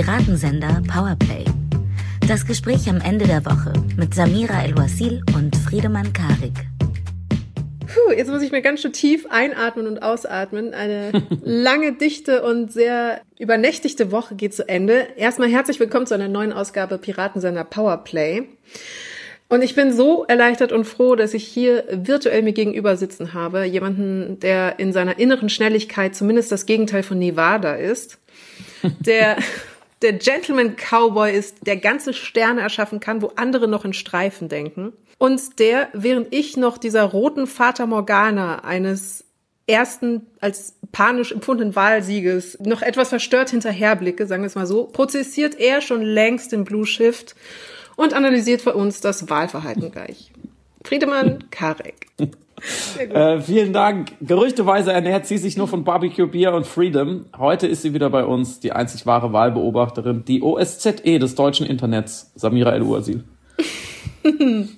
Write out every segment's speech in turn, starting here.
Piratensender Powerplay. Das Gespräch am Ende der Woche mit Samira El-Wasil und Friedemann Karik. Puh, jetzt muss ich mir ganz schön tief einatmen und ausatmen. Eine lange, dichte und sehr übernächtigte Woche geht zu Ende. Erstmal herzlich willkommen zu einer neuen Ausgabe Piratensender Powerplay. Und ich bin so erleichtert und froh, dass ich hier virtuell mir gegenüber sitzen habe. Jemanden, der in seiner inneren Schnelligkeit zumindest das Gegenteil von Nevada ist. Der, der Gentleman Cowboy ist, der ganze Sterne erschaffen kann, wo andere noch in Streifen denken. Und der, während ich noch dieser roten Fata Morgana eines ersten als panisch empfundenen Wahlsieges noch etwas verstört hinterherblicke, sagen wir es mal so, prozessiert er schon längst den Blue Shift und analysiert für uns das Wahlverhalten gleich. Friedemann Karek. Äh, vielen Dank. Gerüchteweise ernährt sie sich nur von Barbecue, Bier und Freedom. Heute ist sie wieder bei uns, die einzig wahre Wahlbeobachterin, die OSZE des deutschen Internets, Samira El-Uasil.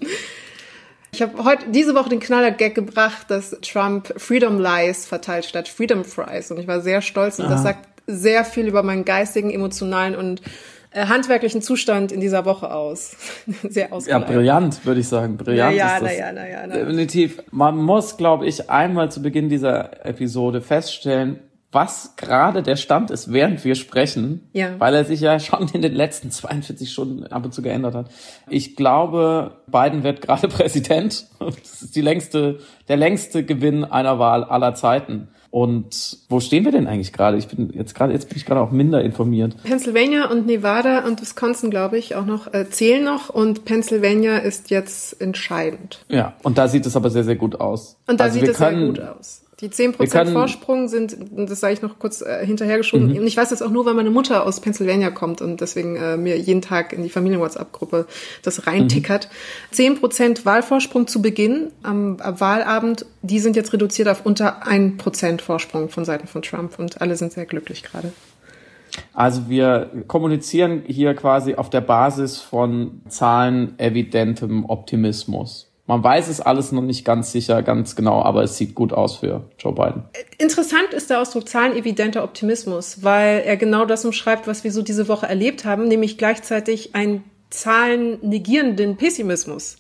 Ich habe heute diese Woche den Knaller-Gag gebracht, dass Trump Freedom Lies verteilt statt Freedom Fries. Und ich war sehr stolz und Aha. das sagt sehr viel über meinen geistigen, emotionalen und handwerklichen Zustand in dieser Woche aus. Sehr ausgeleitet. Ja, brillant, würde ich sagen. Brillant ja, ist das. Na ja, na ja, na ja. Definitiv. Man muss, glaube ich, einmal zu Beginn dieser Episode feststellen, was gerade der Stand ist, während wir sprechen, ja. weil er sich ja schon in den letzten 42 Stunden ab und zu geändert hat. Ich glaube, Biden wird gerade Präsident. Das ist die längste, der längste Gewinn einer Wahl aller Zeiten. Und wo stehen wir denn eigentlich gerade? Ich bin jetzt gerade, jetzt bin ich gerade auch minder informiert. Pennsylvania und Nevada und Wisconsin, glaube ich, auch noch äh, zählen noch und Pennsylvania ist jetzt entscheidend. Ja, und da sieht es aber sehr, sehr gut aus. Und da also sieht es sehr gut aus. Die 10% Vorsprung sind, das sage ich noch kurz äh, hinterhergeschoben. Mhm. Und ich weiß das auch nur, weil meine Mutter aus Pennsylvania kommt und deswegen äh, mir jeden Tag in die Familien-WhatsApp-Gruppe das reintickert. Mhm. 10% Wahlvorsprung zu Beginn am, am, Wahlabend, die sind jetzt reduziert auf unter 1% Vorsprung von Seiten von Trump und alle sind sehr glücklich gerade. Also wir kommunizieren hier quasi auf der Basis von zahlenevidentem Optimismus. Man weiß es alles noch nicht ganz sicher, ganz genau, aber es sieht gut aus für Joe Biden. Interessant ist der Ausdruck zahlenevidenter Optimismus, weil er genau das umschreibt, was wir so diese Woche erlebt haben, nämlich gleichzeitig einen zahlennegierenden Pessimismus.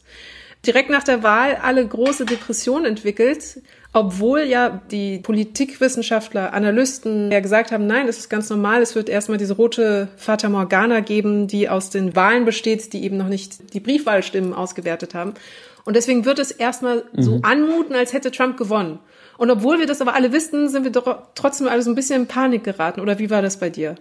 Direkt nach der Wahl alle große Depressionen entwickelt, obwohl ja die Politikwissenschaftler, Analysten ja gesagt haben, nein, das ist ganz normal, es wird erstmal diese rote Fata Morgana geben, die aus den Wahlen besteht, die eben noch nicht die Briefwahlstimmen ausgewertet haben. Und deswegen wird es erstmal mhm. so anmuten, als hätte Trump gewonnen. Und obwohl wir das aber alle wissen, sind wir doch trotzdem alle so ein bisschen in Panik geraten. Oder wie war das bei dir?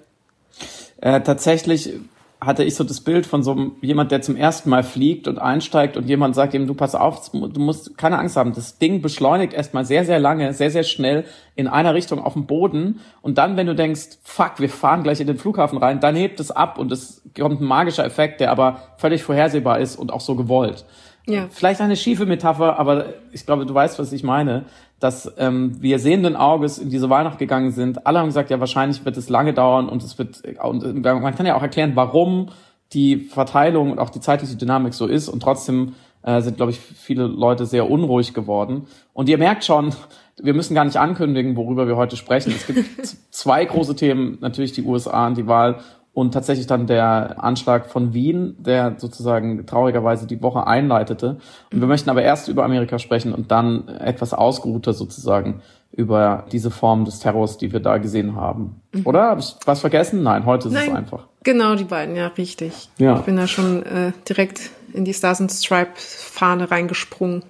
Äh, tatsächlich hatte ich so das Bild von so einem, jemand, der zum ersten Mal fliegt und einsteigt und jemand sagt ihm, du pass auf, du musst keine Angst haben. Das Ding beschleunigt erstmal sehr, sehr lange, sehr, sehr schnell in einer Richtung auf dem Boden. Und dann, wenn du denkst, fuck, wir fahren gleich in den Flughafen rein, dann hebt es ab und es kommt ein magischer Effekt, der aber völlig vorhersehbar ist und auch so gewollt. Ja. Vielleicht eine schiefe Metapher, aber ich glaube, du weißt, was ich meine, dass ähm, wir sehenden Auges in diese Weihnacht gegangen sind. Alle haben gesagt, ja, wahrscheinlich wird es lange dauern und es wird, und man kann ja auch erklären, warum die Verteilung und auch die zeitliche Dynamik so ist und trotzdem äh, sind, glaube ich, viele Leute sehr unruhig geworden. Und ihr merkt schon, wir müssen gar nicht ankündigen, worüber wir heute sprechen. Es gibt zwei große Themen, natürlich die USA und die Wahl und tatsächlich dann der Anschlag von Wien, der sozusagen traurigerweise die Woche einleitete. Und wir möchten aber erst über Amerika sprechen und dann etwas ausgeruhter sozusagen über diese Form des Terrors, die wir da gesehen haben. Mhm. Oder? Habe ich was vergessen? Nein, heute ist Nein, es einfach. Genau, die beiden, ja, richtig. Ja. Ich bin da schon äh, direkt in die Stars and Stripes Fahne reingesprungen.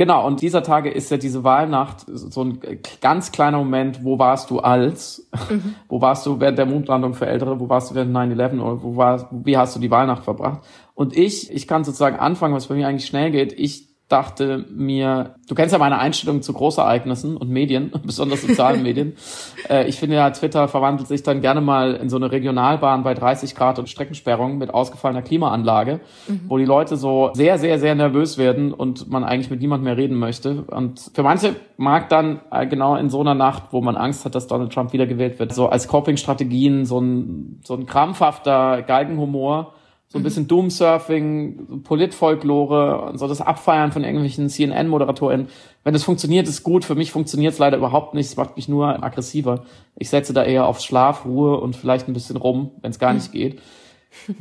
Genau, und dieser Tage ist ja diese Wahlnacht so ein ganz kleiner Moment, wo warst du als? Mhm. wo warst du während der Mondlandung für Ältere? Wo warst du während 9-11? Oder wo war, wie hast du die Wahlnacht verbracht? Und ich, ich kann sozusagen anfangen, was bei mir eigentlich schnell geht. Ich dachte mir, du kennst ja meine Einstellung zu Großereignissen und Medien, besonders sozialen Medien. Äh, ich finde ja, Twitter verwandelt sich dann gerne mal in so eine Regionalbahn bei 30 Grad und Streckensperrung mit ausgefallener Klimaanlage, mhm. wo die Leute so sehr, sehr, sehr nervös werden und man eigentlich mit niemand mehr reden möchte. Und für manche mag dann äh, genau in so einer Nacht, wo man Angst hat, dass Donald Trump wiedergewählt wird, so als Coping-Strategien so ein, so ein krampfhafter Geigenhumor so ein bisschen Doomsurfing, Politfolklore und so das Abfeiern von irgendwelchen CNN-Moderatoren. Wenn das funktioniert, ist gut. Für mich funktioniert es leider überhaupt nicht. Es macht mich nur aggressiver. Ich setze da eher auf Schlaf, Ruhe und vielleicht ein bisschen rum, wenn es gar nicht geht.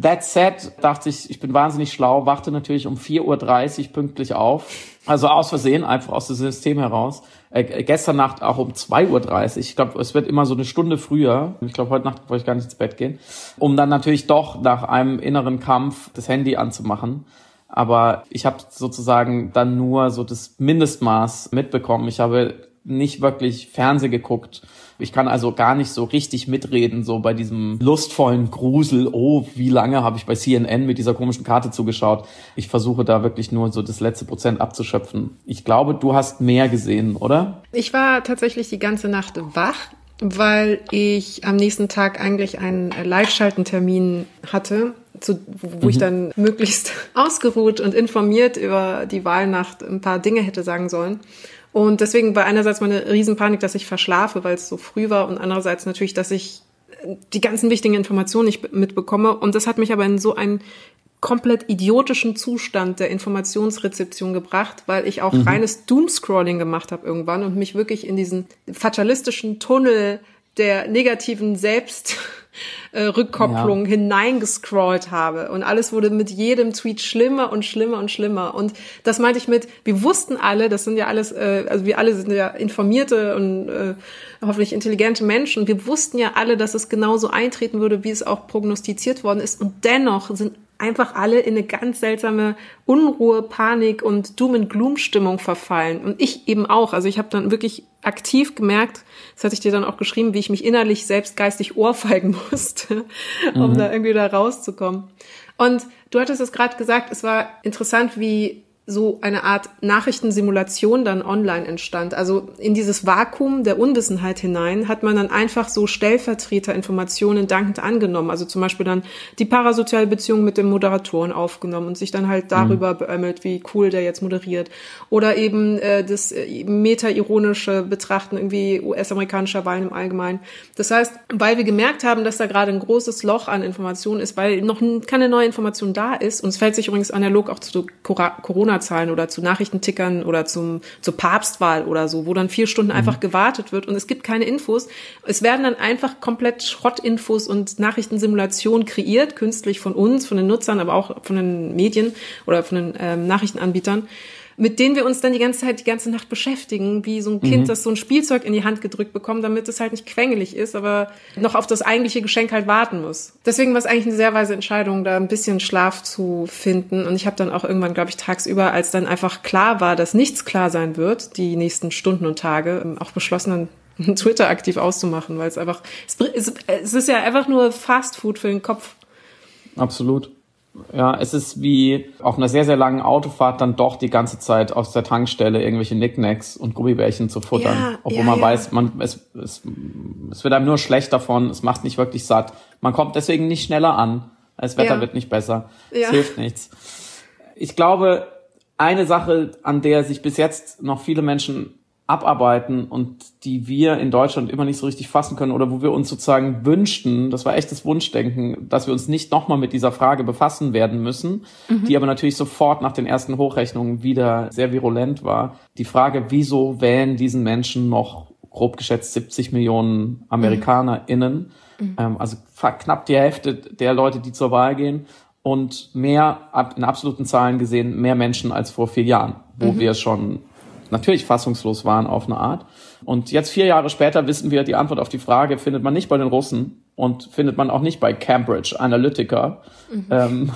That said, dachte ich, ich bin wahnsinnig schlau, wachte natürlich um 4.30 Uhr pünktlich auf. Also aus Versehen, einfach aus dem System heraus. Äh, gestern Nacht auch um 2.30 Uhr. Ich glaube, es wird immer so eine Stunde früher. Ich glaube, heute Nacht wollte ich gar nicht ins Bett gehen. Um dann natürlich doch nach einem inneren Kampf das Handy anzumachen. Aber ich habe sozusagen dann nur so das Mindestmaß mitbekommen. Ich habe nicht wirklich Fernseh geguckt ich kann also gar nicht so richtig mitreden, so bei diesem lustvollen Grusel, oh, wie lange habe ich bei CNN mit dieser komischen Karte zugeschaut. Ich versuche da wirklich nur so das letzte Prozent abzuschöpfen. Ich glaube, du hast mehr gesehen, oder? Ich war tatsächlich die ganze Nacht wach weil ich am nächsten Tag eigentlich einen Live-Schalten-Termin hatte, zu, wo mhm. ich dann möglichst ausgeruht und informiert über die Wahlnacht ein paar Dinge hätte sagen sollen. Und deswegen war einerseits meine Riesenpanik, dass ich verschlafe, weil es so früh war und andererseits natürlich, dass ich die ganzen wichtigen Informationen nicht mitbekomme. Und das hat mich aber in so einen komplett idiotischen Zustand der Informationsrezeption gebracht, weil ich auch mhm. reines Doomscrolling gemacht habe irgendwann und mich wirklich in diesen fatalistischen Tunnel der negativen Selbst äh, Rückkopplung ja. hineingescrollt habe. Und alles wurde mit jedem Tweet schlimmer und schlimmer und schlimmer. Und das meinte ich mit, wir wussten alle, das sind ja alles, äh, also wir alle sind ja informierte und äh, hoffentlich intelligente Menschen. Wir wussten ja alle, dass es genauso eintreten würde, wie es auch prognostiziert worden ist. Und dennoch sind einfach alle in eine ganz seltsame Unruhe, Panik und Doom and Gloom Stimmung verfallen und ich eben auch. Also ich habe dann wirklich aktiv gemerkt, das hatte ich dir dann auch geschrieben, wie ich mich innerlich selbst geistig ohrfeigen musste, um mhm. da irgendwie da rauszukommen. Und du hattest es gerade gesagt, es war interessant, wie so eine Art Nachrichtensimulation dann online entstand. Also in dieses Vakuum der Unwissenheit hinein hat man dann einfach so Stellvertreterinformationen dankend angenommen. Also zum Beispiel dann die parasoziale Beziehung mit dem Moderatoren aufgenommen und sich dann halt mhm. darüber mhm. beömmelt, wie cool der jetzt moderiert. Oder eben äh, das äh, meta-ironische Betrachten irgendwie US-amerikanischer Wahlen im Allgemeinen. Das heißt, weil wir gemerkt haben, dass da gerade ein großes Loch an Informationen ist, weil noch keine neue Information da ist, und es fällt sich übrigens analog auch zu Corona Corona-Zahlen oder zu Nachrichtentickern oder zum, zur Papstwahl oder so, wo dann vier Stunden mhm. einfach gewartet wird und es gibt keine Infos. Es werden dann einfach komplett Schrottinfos und Nachrichtensimulationen kreiert, künstlich von uns, von den Nutzern, aber auch von den Medien oder von den ähm, Nachrichtenanbietern mit denen wir uns dann die ganze Zeit, die ganze Nacht beschäftigen, wie so ein Kind, mhm. das so ein Spielzeug in die Hand gedrückt bekommt, damit es halt nicht quengelig ist, aber noch auf das eigentliche Geschenk halt warten muss. Deswegen war es eigentlich eine sehr weise Entscheidung, da ein bisschen Schlaf zu finden. Und ich habe dann auch irgendwann, glaube ich, tagsüber, als dann einfach klar war, dass nichts klar sein wird, die nächsten Stunden und Tage, ähm, auch beschlossen, dann Twitter aktiv auszumachen, weil es einfach, es, es ist ja einfach nur Fast Food für den Kopf. Absolut. Ja, es ist wie auf einer sehr, sehr langen Autofahrt dann doch die ganze Zeit aus der Tankstelle irgendwelche Nicknacks und Gummibärchen zu futtern. Ja, obwohl ja, man ja. weiß, man, es, es, es wird einem nur schlecht davon, es macht nicht wirklich satt. Man kommt deswegen nicht schneller an. Das Wetter wird nicht besser. Es hilft nichts. Ich glaube, eine Sache, an der sich bis jetzt noch viele Menschen abarbeiten und die wir in Deutschland immer nicht so richtig fassen können oder wo wir uns sozusagen wünschten, das war echtes Wunschdenken, dass wir uns nicht nochmal mit dieser Frage befassen werden müssen, mhm. die aber natürlich sofort nach den ersten Hochrechnungen wieder sehr virulent war. Die Frage, wieso wählen diesen Menschen noch grob geschätzt 70 Millionen AmerikanerInnen, mhm. ähm, also knapp die Hälfte der Leute, die zur Wahl gehen und mehr, in absoluten Zahlen gesehen, mehr Menschen als vor vier Jahren, wo mhm. wir schon natürlich fassungslos waren auf eine Art. Und jetzt vier Jahre später wissen wir, die Antwort auf die Frage findet man nicht bei den Russen und findet man auch nicht bei Cambridge Analytica. Mhm. Ähm,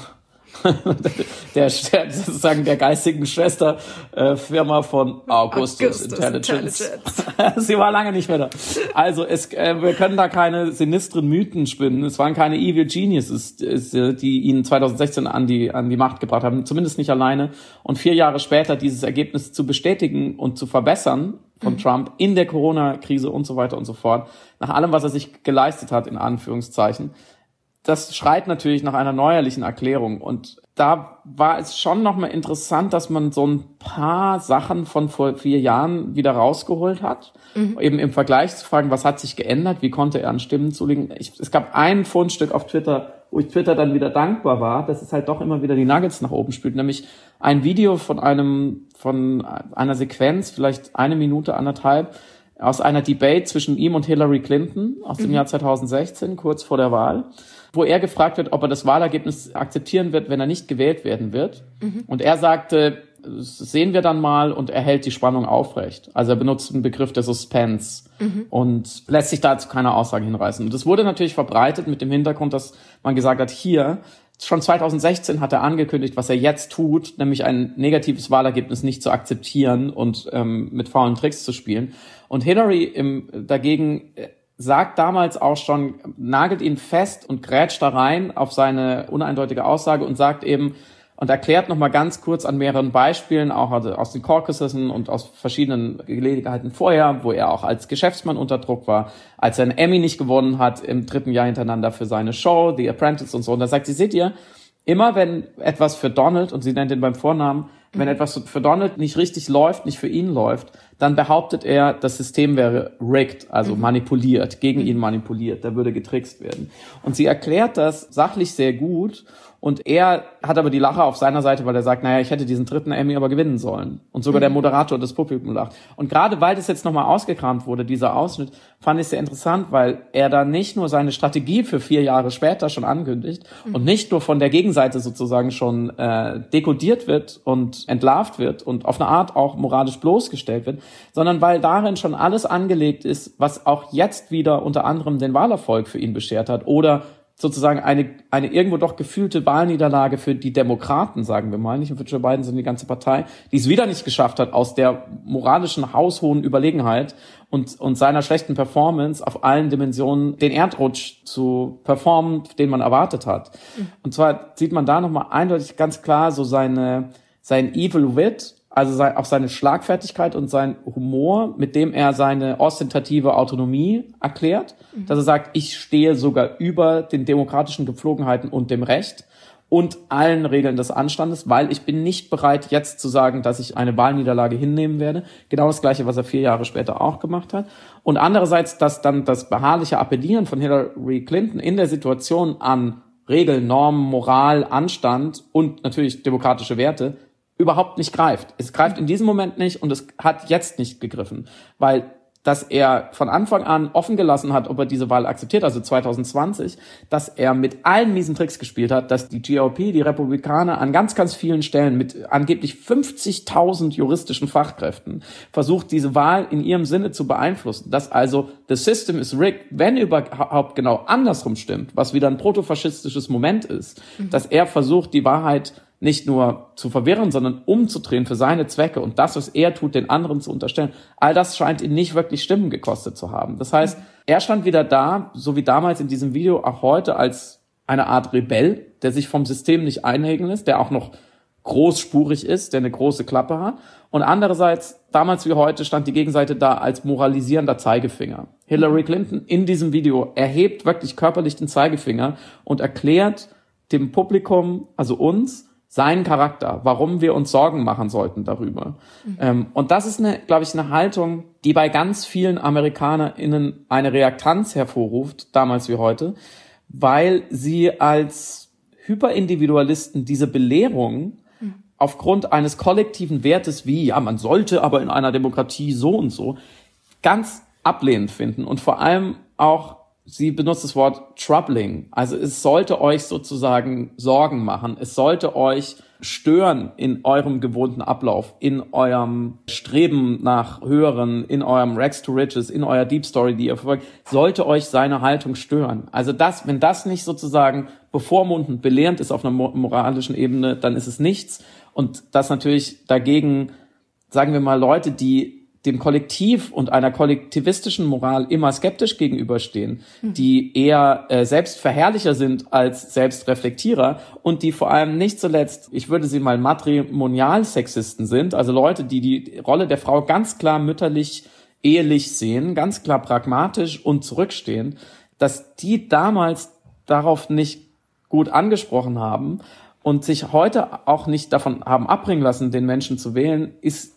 der, der sozusagen der geistigen Schwesterfirma äh, von Augustus, Augustus Intelligence. Intelligence. Sie war lange nicht mehr da. Also es, äh, wir können da keine sinistren Mythen spinnen. Es waren keine Evil Geniuses, die ihn 2016 an die an die Macht gebracht haben. Zumindest nicht alleine. Und vier Jahre später dieses Ergebnis zu bestätigen und zu verbessern von mhm. Trump in der Corona-Krise und so weiter und so fort. Nach allem, was er sich geleistet hat, in Anführungszeichen das schreit natürlich nach einer neuerlichen Erklärung. Und da war es schon nochmal interessant, dass man so ein paar Sachen von vor vier Jahren wieder rausgeholt hat. Mhm. Eben im Vergleich zu fragen, was hat sich geändert, wie konnte er an Stimmen zulegen. Ich, es gab ein Fundstück auf Twitter, wo ich Twitter dann wieder dankbar war, dass es halt doch immer wieder die Nuggets nach oben spült, nämlich ein Video von einem, von einer Sequenz, vielleicht eine Minute, anderthalb, aus einer Debate zwischen ihm und Hillary Clinton aus dem mhm. Jahr 2016, kurz vor der Wahl wo er gefragt wird, ob er das Wahlergebnis akzeptieren wird, wenn er nicht gewählt werden wird. Mhm. Und er sagte, sehen wir dann mal und er hält die Spannung aufrecht. Also er benutzt den Begriff der Suspense mhm. und lässt sich dazu keine Aussage hinreißen. Und das wurde natürlich verbreitet mit dem Hintergrund, dass man gesagt hat, hier, schon 2016 hat er angekündigt, was er jetzt tut, nämlich ein negatives Wahlergebnis nicht zu akzeptieren und ähm, mit faulen Tricks zu spielen. Und Hillary im, dagegen äh, sagt damals auch schon, nagelt ihn fest und grätscht da rein auf seine uneindeutige Aussage und sagt eben und erklärt nochmal ganz kurz an mehreren Beispielen, auch aus den Caucasus und aus verschiedenen Gelegenheiten vorher, wo er auch als Geschäftsmann unter Druck war, als er einen Emmy nicht gewonnen hat im dritten Jahr hintereinander für seine Show, The Apprentice und so. Und da sagt sie, seht ihr, immer wenn etwas für Donald, und sie nennt ihn beim Vornamen, wenn etwas für Donald nicht richtig läuft, nicht für ihn läuft, dann behauptet er, das System wäre rigged, also mhm. manipuliert, gegen ihn manipuliert, da würde getrickst werden. Und sie erklärt das sachlich sehr gut und er hat aber die Lache auf seiner Seite, weil er sagt, naja, ich hätte diesen dritten Emmy aber gewinnen sollen. Und sogar mhm. der Moderator des Publikum lacht. Und gerade weil das jetzt nochmal ausgekramt wurde, dieser Ausschnitt, fand ich sehr interessant, weil er da nicht nur seine Strategie für vier Jahre später schon ankündigt mhm. und nicht nur von der Gegenseite sozusagen schon äh, dekodiert wird und entlarvt wird und auf eine Art auch moralisch bloßgestellt wird, sondern weil darin schon alles angelegt ist, was auch jetzt wieder unter anderem den Wahlerfolg für ihn beschert hat oder sozusagen eine, eine irgendwo doch gefühlte Wahlniederlage für die Demokraten, sagen wir mal, nicht und für Joe Biden, sondern die ganze Partei, die es wieder nicht geschafft hat, aus der moralischen haushohen Überlegenheit und, und seiner schlechten Performance auf allen Dimensionen den Erdrutsch zu performen, den man erwartet hat. Mhm. Und zwar sieht man da nochmal eindeutig ganz klar so seine, sein Evil Wit also auch seine Schlagfertigkeit und sein Humor, mit dem er seine ostentative Autonomie erklärt, mhm. dass er sagt, ich stehe sogar über den demokratischen Gepflogenheiten und dem Recht und allen Regeln des Anstandes, weil ich bin nicht bereit, jetzt zu sagen, dass ich eine Wahlniederlage hinnehmen werde. Genau das Gleiche, was er vier Jahre später auch gemacht hat. Und andererseits, dass dann das beharrliche Appellieren von Hillary Clinton in der Situation an Regeln, Normen, Moral, Anstand und natürlich demokratische Werte überhaupt nicht greift. Es greift in diesem Moment nicht und es hat jetzt nicht gegriffen, weil dass er von Anfang an offen gelassen hat, ob er diese Wahl akzeptiert, also 2020, dass er mit allen miesen Tricks gespielt hat, dass die GOP, die Republikaner an ganz, ganz vielen Stellen mit angeblich 50.000 juristischen Fachkräften versucht, diese Wahl in ihrem Sinne zu beeinflussen, dass also the system is rigged, wenn überhaupt genau andersrum stimmt, was wieder ein protofaschistisches Moment ist, mhm. dass er versucht, die Wahrheit nicht nur zu verwirren, sondern umzudrehen für seine Zwecke und das, was er tut, den anderen zu unterstellen. All das scheint ihn nicht wirklich Stimmen gekostet zu haben. Das heißt, er stand wieder da, so wie damals in diesem Video, auch heute als eine Art Rebell, der sich vom System nicht einhegen lässt, der auch noch großspurig ist, der eine große Klappe hat. Und andererseits, damals wie heute, stand die Gegenseite da als moralisierender Zeigefinger. Hillary Clinton in diesem Video erhebt wirklich körperlich den Zeigefinger und erklärt dem Publikum, also uns, seinen Charakter, warum wir uns Sorgen machen sollten darüber. Mhm. Ähm, und das ist eine, glaube ich, eine Haltung, die bei ganz vielen AmerikanerInnen eine Reaktanz hervorruft, damals wie heute, weil sie als Hyperindividualisten diese Belehrung mhm. aufgrund eines kollektiven Wertes wie, ja, man sollte aber in einer Demokratie so und so, ganz ablehnend finden und vor allem auch sie benutzt das Wort troubling. Also es sollte euch sozusagen Sorgen machen. Es sollte euch stören in eurem gewohnten Ablauf, in eurem Streben nach höheren, in eurem Rex to Riches, in eurer Deep Story, die ihr verfolgt, sollte euch seine Haltung stören. Also das, wenn das nicht sozusagen bevormundend, belehrend ist auf einer moralischen Ebene, dann ist es nichts. Und das natürlich dagegen, sagen wir mal, Leute, die dem Kollektiv und einer kollektivistischen Moral immer skeptisch gegenüberstehen, mhm. die eher äh, Selbstverherrlicher sind als Selbstreflektierer und die vor allem nicht zuletzt, ich würde sie mal Matrimonialsexisten sind, also Leute, die die Rolle der Frau ganz klar mütterlich, ehelich sehen, ganz klar pragmatisch und zurückstehen, dass die damals darauf nicht gut angesprochen haben und sich heute auch nicht davon haben abbringen lassen, den Menschen zu wählen, ist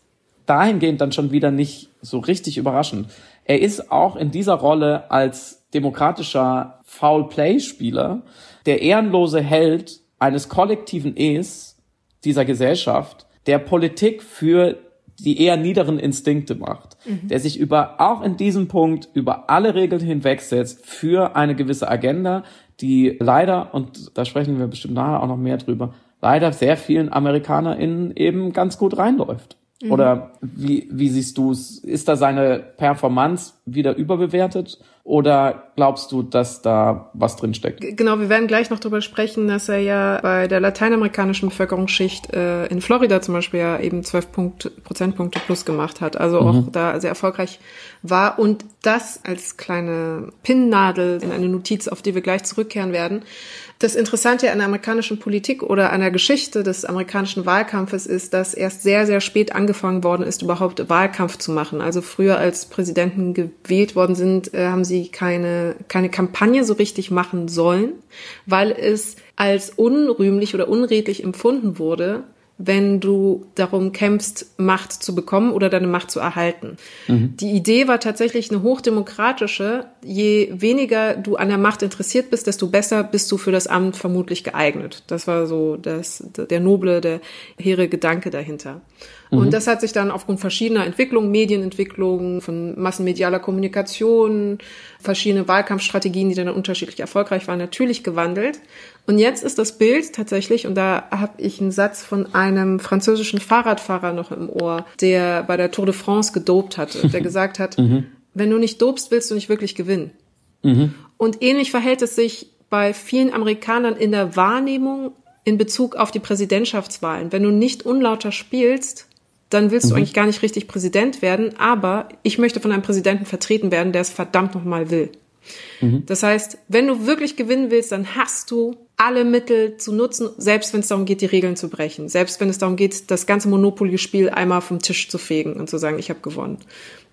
dahingehend dann schon wieder nicht so richtig überraschend. Er ist auch in dieser Rolle als demokratischer Foul-Play-Spieler der ehrenlose Held eines kollektiven Es dieser Gesellschaft, der Politik für die eher niederen Instinkte macht, mhm. der sich über, auch in diesem Punkt, über alle Regeln hinwegsetzt für eine gewisse Agenda, die leider, und da sprechen wir bestimmt nachher auch noch mehr drüber, leider sehr vielen AmerikanerInnen eben ganz gut reinläuft. Mhm. Oder wie, wie siehst du es? Ist da seine Performance wieder überbewertet? Oder glaubst du, dass da was drin steckt? Genau, wir werden gleich noch darüber sprechen, dass er ja bei der lateinamerikanischen Bevölkerungsschicht äh, in Florida zum Beispiel ja eben 12 Punkt, Prozentpunkte plus gemacht hat. Also mhm. auch da sehr erfolgreich war. Und das als kleine Pinnnadel in eine Notiz, auf die wir gleich zurückkehren werden. Das Interessante an der amerikanischen Politik oder an der Geschichte des amerikanischen Wahlkampfes ist, dass erst sehr, sehr spät angefangen worden ist, überhaupt Wahlkampf zu machen. Also früher als Präsidenten gewählt worden sind, äh, haben sie keine, keine Kampagne so richtig machen sollen, weil es als unrühmlich oder unredlich empfunden wurde, wenn du darum kämpfst, Macht zu bekommen oder deine Macht zu erhalten. Mhm. Die Idee war tatsächlich eine hochdemokratische. Je weniger du an der Macht interessiert bist, desto besser bist du für das Amt vermutlich geeignet. Das war so das, der noble, der hehre Gedanke dahinter. Mhm. Und das hat sich dann aufgrund verschiedener Entwicklungen, Medienentwicklungen, von massenmedialer Kommunikation, verschiedene Wahlkampfstrategien, die dann unterschiedlich erfolgreich waren, natürlich gewandelt. Und jetzt ist das Bild tatsächlich, und da habe ich einen Satz von einem französischen Fahrradfahrer noch im Ohr, der bei der Tour de France gedopt hatte, der gesagt hat, mhm. wenn du nicht dobst, willst du nicht wirklich gewinnen. Mhm. Und ähnlich verhält es sich bei vielen Amerikanern in der Wahrnehmung in Bezug auf die Präsidentschaftswahlen. Wenn du nicht unlauter spielst, dann willst mhm. du eigentlich gar nicht richtig Präsident werden, aber ich möchte von einem Präsidenten vertreten werden, der es verdammt nochmal will. Mhm. Das heißt, wenn du wirklich gewinnen willst, dann hast du alle Mittel zu nutzen, selbst wenn es darum geht, die Regeln zu brechen, selbst wenn es darum geht, das ganze Monopoly-Spiel einmal vom Tisch zu fegen und zu sagen, ich habe gewonnen.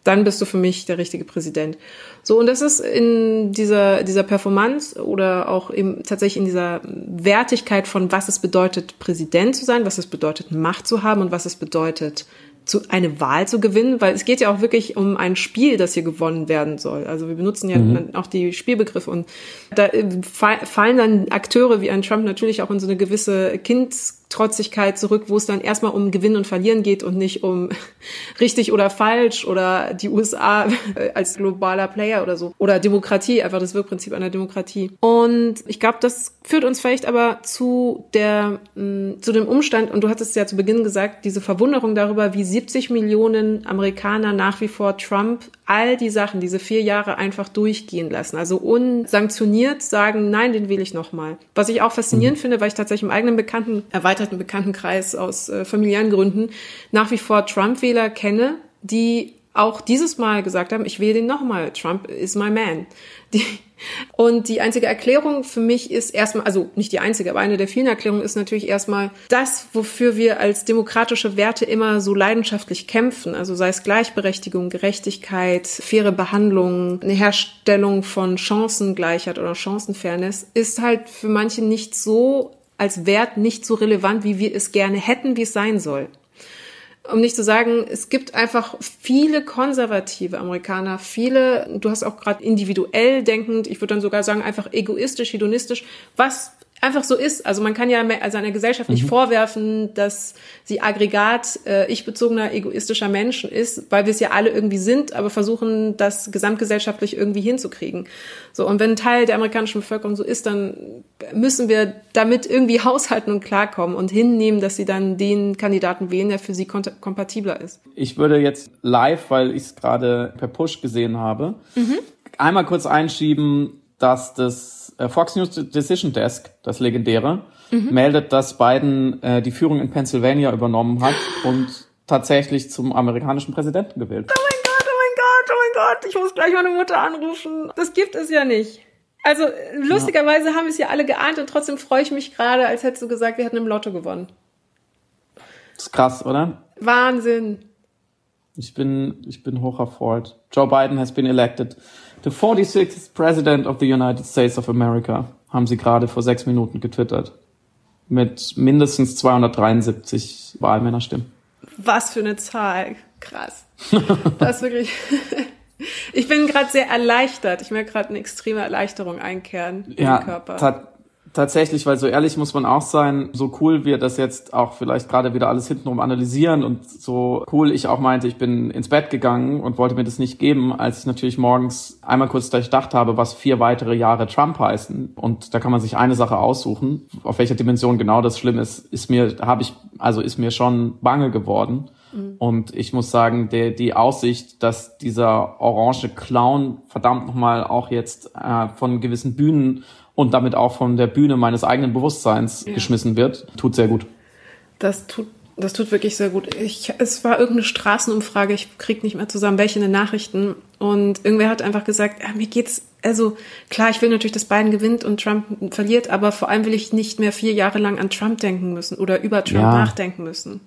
Dann bist du für mich der richtige Präsident. So, und das ist in dieser, dieser Performance oder auch eben tatsächlich in dieser Wertigkeit von, was es bedeutet, Präsident zu sein, was es bedeutet, Macht zu haben und was es bedeutet, zu, eine Wahl zu gewinnen, weil es geht ja auch wirklich um ein Spiel, das hier gewonnen werden soll. Also wir benutzen ja mhm. auch die Spielbegriffe und da äh, fallen dann Akteure wie ein Trump natürlich auch in so eine gewisse Kinds Trotzigkeit zurück, wo es dann erstmal um Gewinnen und Verlieren geht und nicht um richtig oder falsch oder die USA als globaler Player oder so. Oder Demokratie, einfach das Wirkprinzip einer Demokratie. Und ich glaube, das führt uns vielleicht aber zu der, mh, zu dem Umstand, und du hattest ja zu Beginn gesagt, diese Verwunderung darüber, wie 70 Millionen Amerikaner nach wie vor Trump all die Sachen, diese vier Jahre einfach durchgehen lassen. Also unsanktioniert sagen, nein, den wähle ich nochmal. Was ich auch faszinierend mhm. finde, weil ich tatsächlich im eigenen Bekannten, erweiterten Bekanntenkreis aus äh, familiären Gründen nach wie vor Trump-Wähler kenne, die auch dieses Mal gesagt haben, ich wähle den nochmal. Trump is my man. Die, und die einzige Erklärung für mich ist erstmal, also nicht die einzige, aber eine der vielen Erklärungen ist natürlich erstmal das, wofür wir als demokratische Werte immer so leidenschaftlich kämpfen. Also sei es Gleichberechtigung, Gerechtigkeit, faire Behandlung, eine Herstellung von Chancengleichheit oder Chancenfairness, ist halt für manche nicht so als Wert nicht so relevant, wie wir es gerne hätten, wie es sein soll um nicht zu sagen, es gibt einfach viele konservative Amerikaner, viele, du hast auch gerade individuell denkend, ich würde dann sogar sagen, einfach egoistisch, hedonistisch, was einfach so ist. Also man kann ja also einer Gesellschaft nicht mhm. vorwerfen, dass sie Aggregat äh, ich-bezogener, egoistischer Menschen ist, weil wir es ja alle irgendwie sind, aber versuchen, das gesamtgesellschaftlich irgendwie hinzukriegen. So, und wenn ein Teil der amerikanischen Bevölkerung so ist, dann müssen wir damit irgendwie haushalten und klarkommen und hinnehmen, dass sie dann den Kandidaten wählen, der für sie kompatibler ist. Ich würde jetzt live, weil ich es gerade per Push gesehen habe, mhm. einmal kurz einschieben, dass das Fox News Decision Desk, das legendäre, mhm. meldet, dass Biden äh, die Führung in Pennsylvania übernommen hat und tatsächlich zum amerikanischen Präsidenten gewählt. Oh mein Gott, oh mein Gott, oh mein Gott, ich muss gleich meine Mutter anrufen. Das gibt es ja nicht. Also lustigerweise ja. haben wir es ja alle geahnt und trotzdem freue ich mich gerade, als hättest du gesagt, wir hätten im Lotto gewonnen. Das ist krass, oder? Wahnsinn. Ich bin, ich bin hoch Joe Biden has been elected the 46th President of the United States of America. haben sie gerade vor sechs Minuten getwittert. Mit mindestens 273 Wahlmännerstimmen. Was für eine Zahl. Krass. Das ist wirklich. Ich bin gerade sehr erleichtert. Ich merke gerade eine extreme Erleichterung einkehren ja, im Körper. Ta tatsächlich, weil so ehrlich muss man auch sein, so cool wir das jetzt auch vielleicht gerade wieder alles hintenrum analysieren und so cool ich auch meinte, ich bin ins Bett gegangen und wollte mir das nicht geben, als ich natürlich morgens einmal kurz durchdacht habe, was vier weitere Jahre Trump heißen. Und da kann man sich eine Sache aussuchen. Auf welcher Dimension genau das schlimm ist, ist mir, habe ich, also ist mir schon bange geworden. Mhm. Und ich muss sagen, der, die Aussicht, dass dieser orange Clown verdammt nochmal auch jetzt äh, von gewissen Bühnen und damit auch von der Bühne meines eigenen Bewusstseins ja. geschmissen wird, tut sehr gut. Das tut das tut wirklich sehr gut. Ich, es war irgendeine Straßenumfrage, ich krieg nicht mehr zusammen, welche in den Nachrichten. Und irgendwer hat einfach gesagt, ja, mir geht's, also klar, ich will natürlich, dass Biden gewinnt und Trump verliert, aber vor allem will ich nicht mehr vier Jahre lang an Trump denken müssen oder über Trump ja. nachdenken müssen.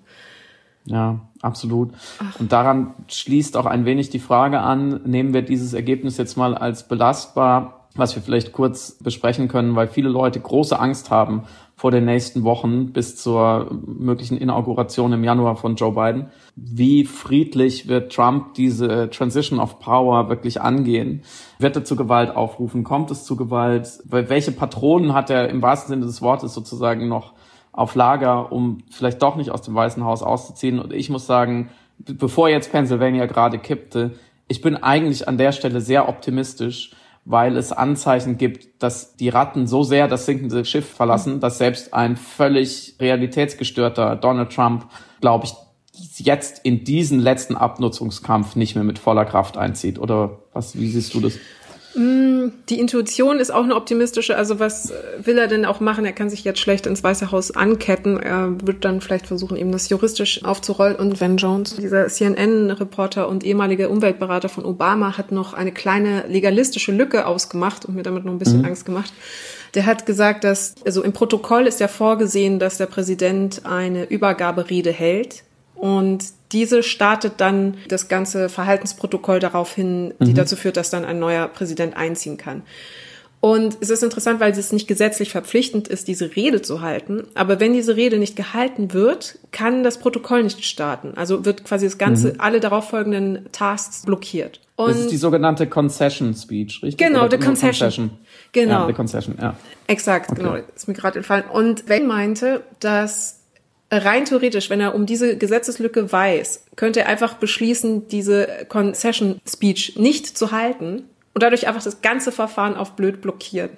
Ja, absolut. Ach. Und daran schließt auch ein wenig die Frage an, nehmen wir dieses Ergebnis jetzt mal als belastbar, was wir vielleicht kurz besprechen können, weil viele Leute große Angst haben vor den nächsten Wochen bis zur möglichen Inauguration im Januar von Joe Biden. Wie friedlich wird Trump diese Transition of Power wirklich angehen? Wird er zu Gewalt aufrufen? Kommt es zu Gewalt? Welche Patronen hat er im wahrsten Sinne des Wortes sozusagen noch auf Lager, um vielleicht doch nicht aus dem Weißen Haus auszuziehen. Und ich muss sagen, bevor jetzt Pennsylvania gerade kippte, ich bin eigentlich an der Stelle sehr optimistisch, weil es Anzeichen gibt, dass die Ratten so sehr das sinkende Schiff verlassen, dass selbst ein völlig realitätsgestörter Donald Trump, glaube ich, jetzt in diesen letzten Abnutzungskampf nicht mehr mit voller Kraft einzieht. Oder was, wie siehst du das? Mm, die Intuition ist auch eine optimistische. Also was will er denn auch machen? Er kann sich jetzt schlecht ins Weiße Haus anketten. Er wird dann vielleicht versuchen, eben das juristisch aufzurollen. Und Van Jones, dieser CNN-Reporter und ehemalige Umweltberater von Obama, hat noch eine kleine legalistische Lücke ausgemacht und mir damit noch ein bisschen mhm. Angst gemacht. Der hat gesagt, dass, also im Protokoll ist ja vorgesehen, dass der Präsident eine Übergaberede hält. Und diese startet dann das ganze Verhaltensprotokoll darauf hin, die mhm. dazu führt, dass dann ein neuer Präsident einziehen kann. Und es ist interessant, weil es nicht gesetzlich verpflichtend ist, diese Rede zu halten. Aber wenn diese Rede nicht gehalten wird, kann das Protokoll nicht starten. Also wird quasi das ganze, mhm. alle darauffolgenden Tasks blockiert. Und das ist die sogenannte Concession Speech, richtig? Genau, the concession. concession. Genau. Ja, the concession, ja. Exakt, okay. genau. Ist mir gerade entfallen. Und Wayne meinte, dass rein theoretisch, wenn er um diese Gesetzeslücke weiß, könnte er einfach beschließen, diese Concession Speech nicht zu halten und dadurch einfach das ganze Verfahren auf blöd blockieren.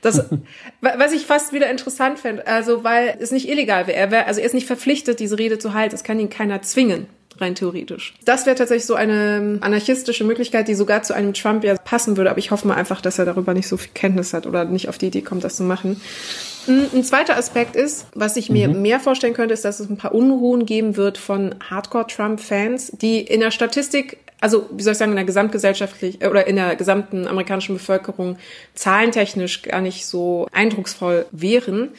Das, was ich fast wieder interessant fände, also weil es nicht illegal wäre, er wäre, also er ist nicht verpflichtet, diese Rede zu halten, es kann ihn keiner zwingen rein theoretisch. Das wäre tatsächlich so eine anarchistische Möglichkeit, die sogar zu einem Trump ja passen würde, aber ich hoffe mal einfach, dass er darüber nicht so viel Kenntnis hat oder nicht auf die Idee kommt, das zu machen. Ein zweiter Aspekt ist, was ich mir mhm. mehr vorstellen könnte, ist, dass es ein paar Unruhen geben wird von Hardcore-Trump-Fans, die in der Statistik, also wie soll ich sagen, in der gesamtgesellschaftlich oder in der gesamten amerikanischen Bevölkerung zahlentechnisch gar nicht so eindrucksvoll wären.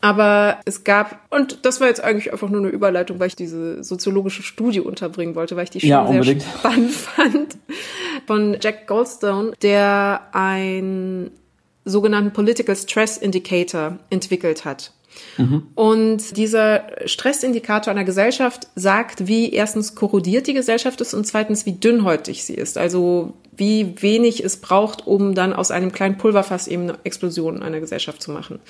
Aber es gab, und das war jetzt eigentlich einfach nur eine Überleitung, weil ich diese soziologische Studie unterbringen wollte, weil ich die schon ja, sehr spannend fand, von Jack Goldstone, der ein sogenannten Political Stress Indicator entwickelt hat. Mhm. Und dieser Stressindikator einer Gesellschaft sagt, wie erstens korrodiert die Gesellschaft ist und zweitens, wie dünnhäutig sie ist. Also wie wenig es braucht, um dann aus einem kleinen Pulverfass eben eine Explosion einer Gesellschaft zu machen.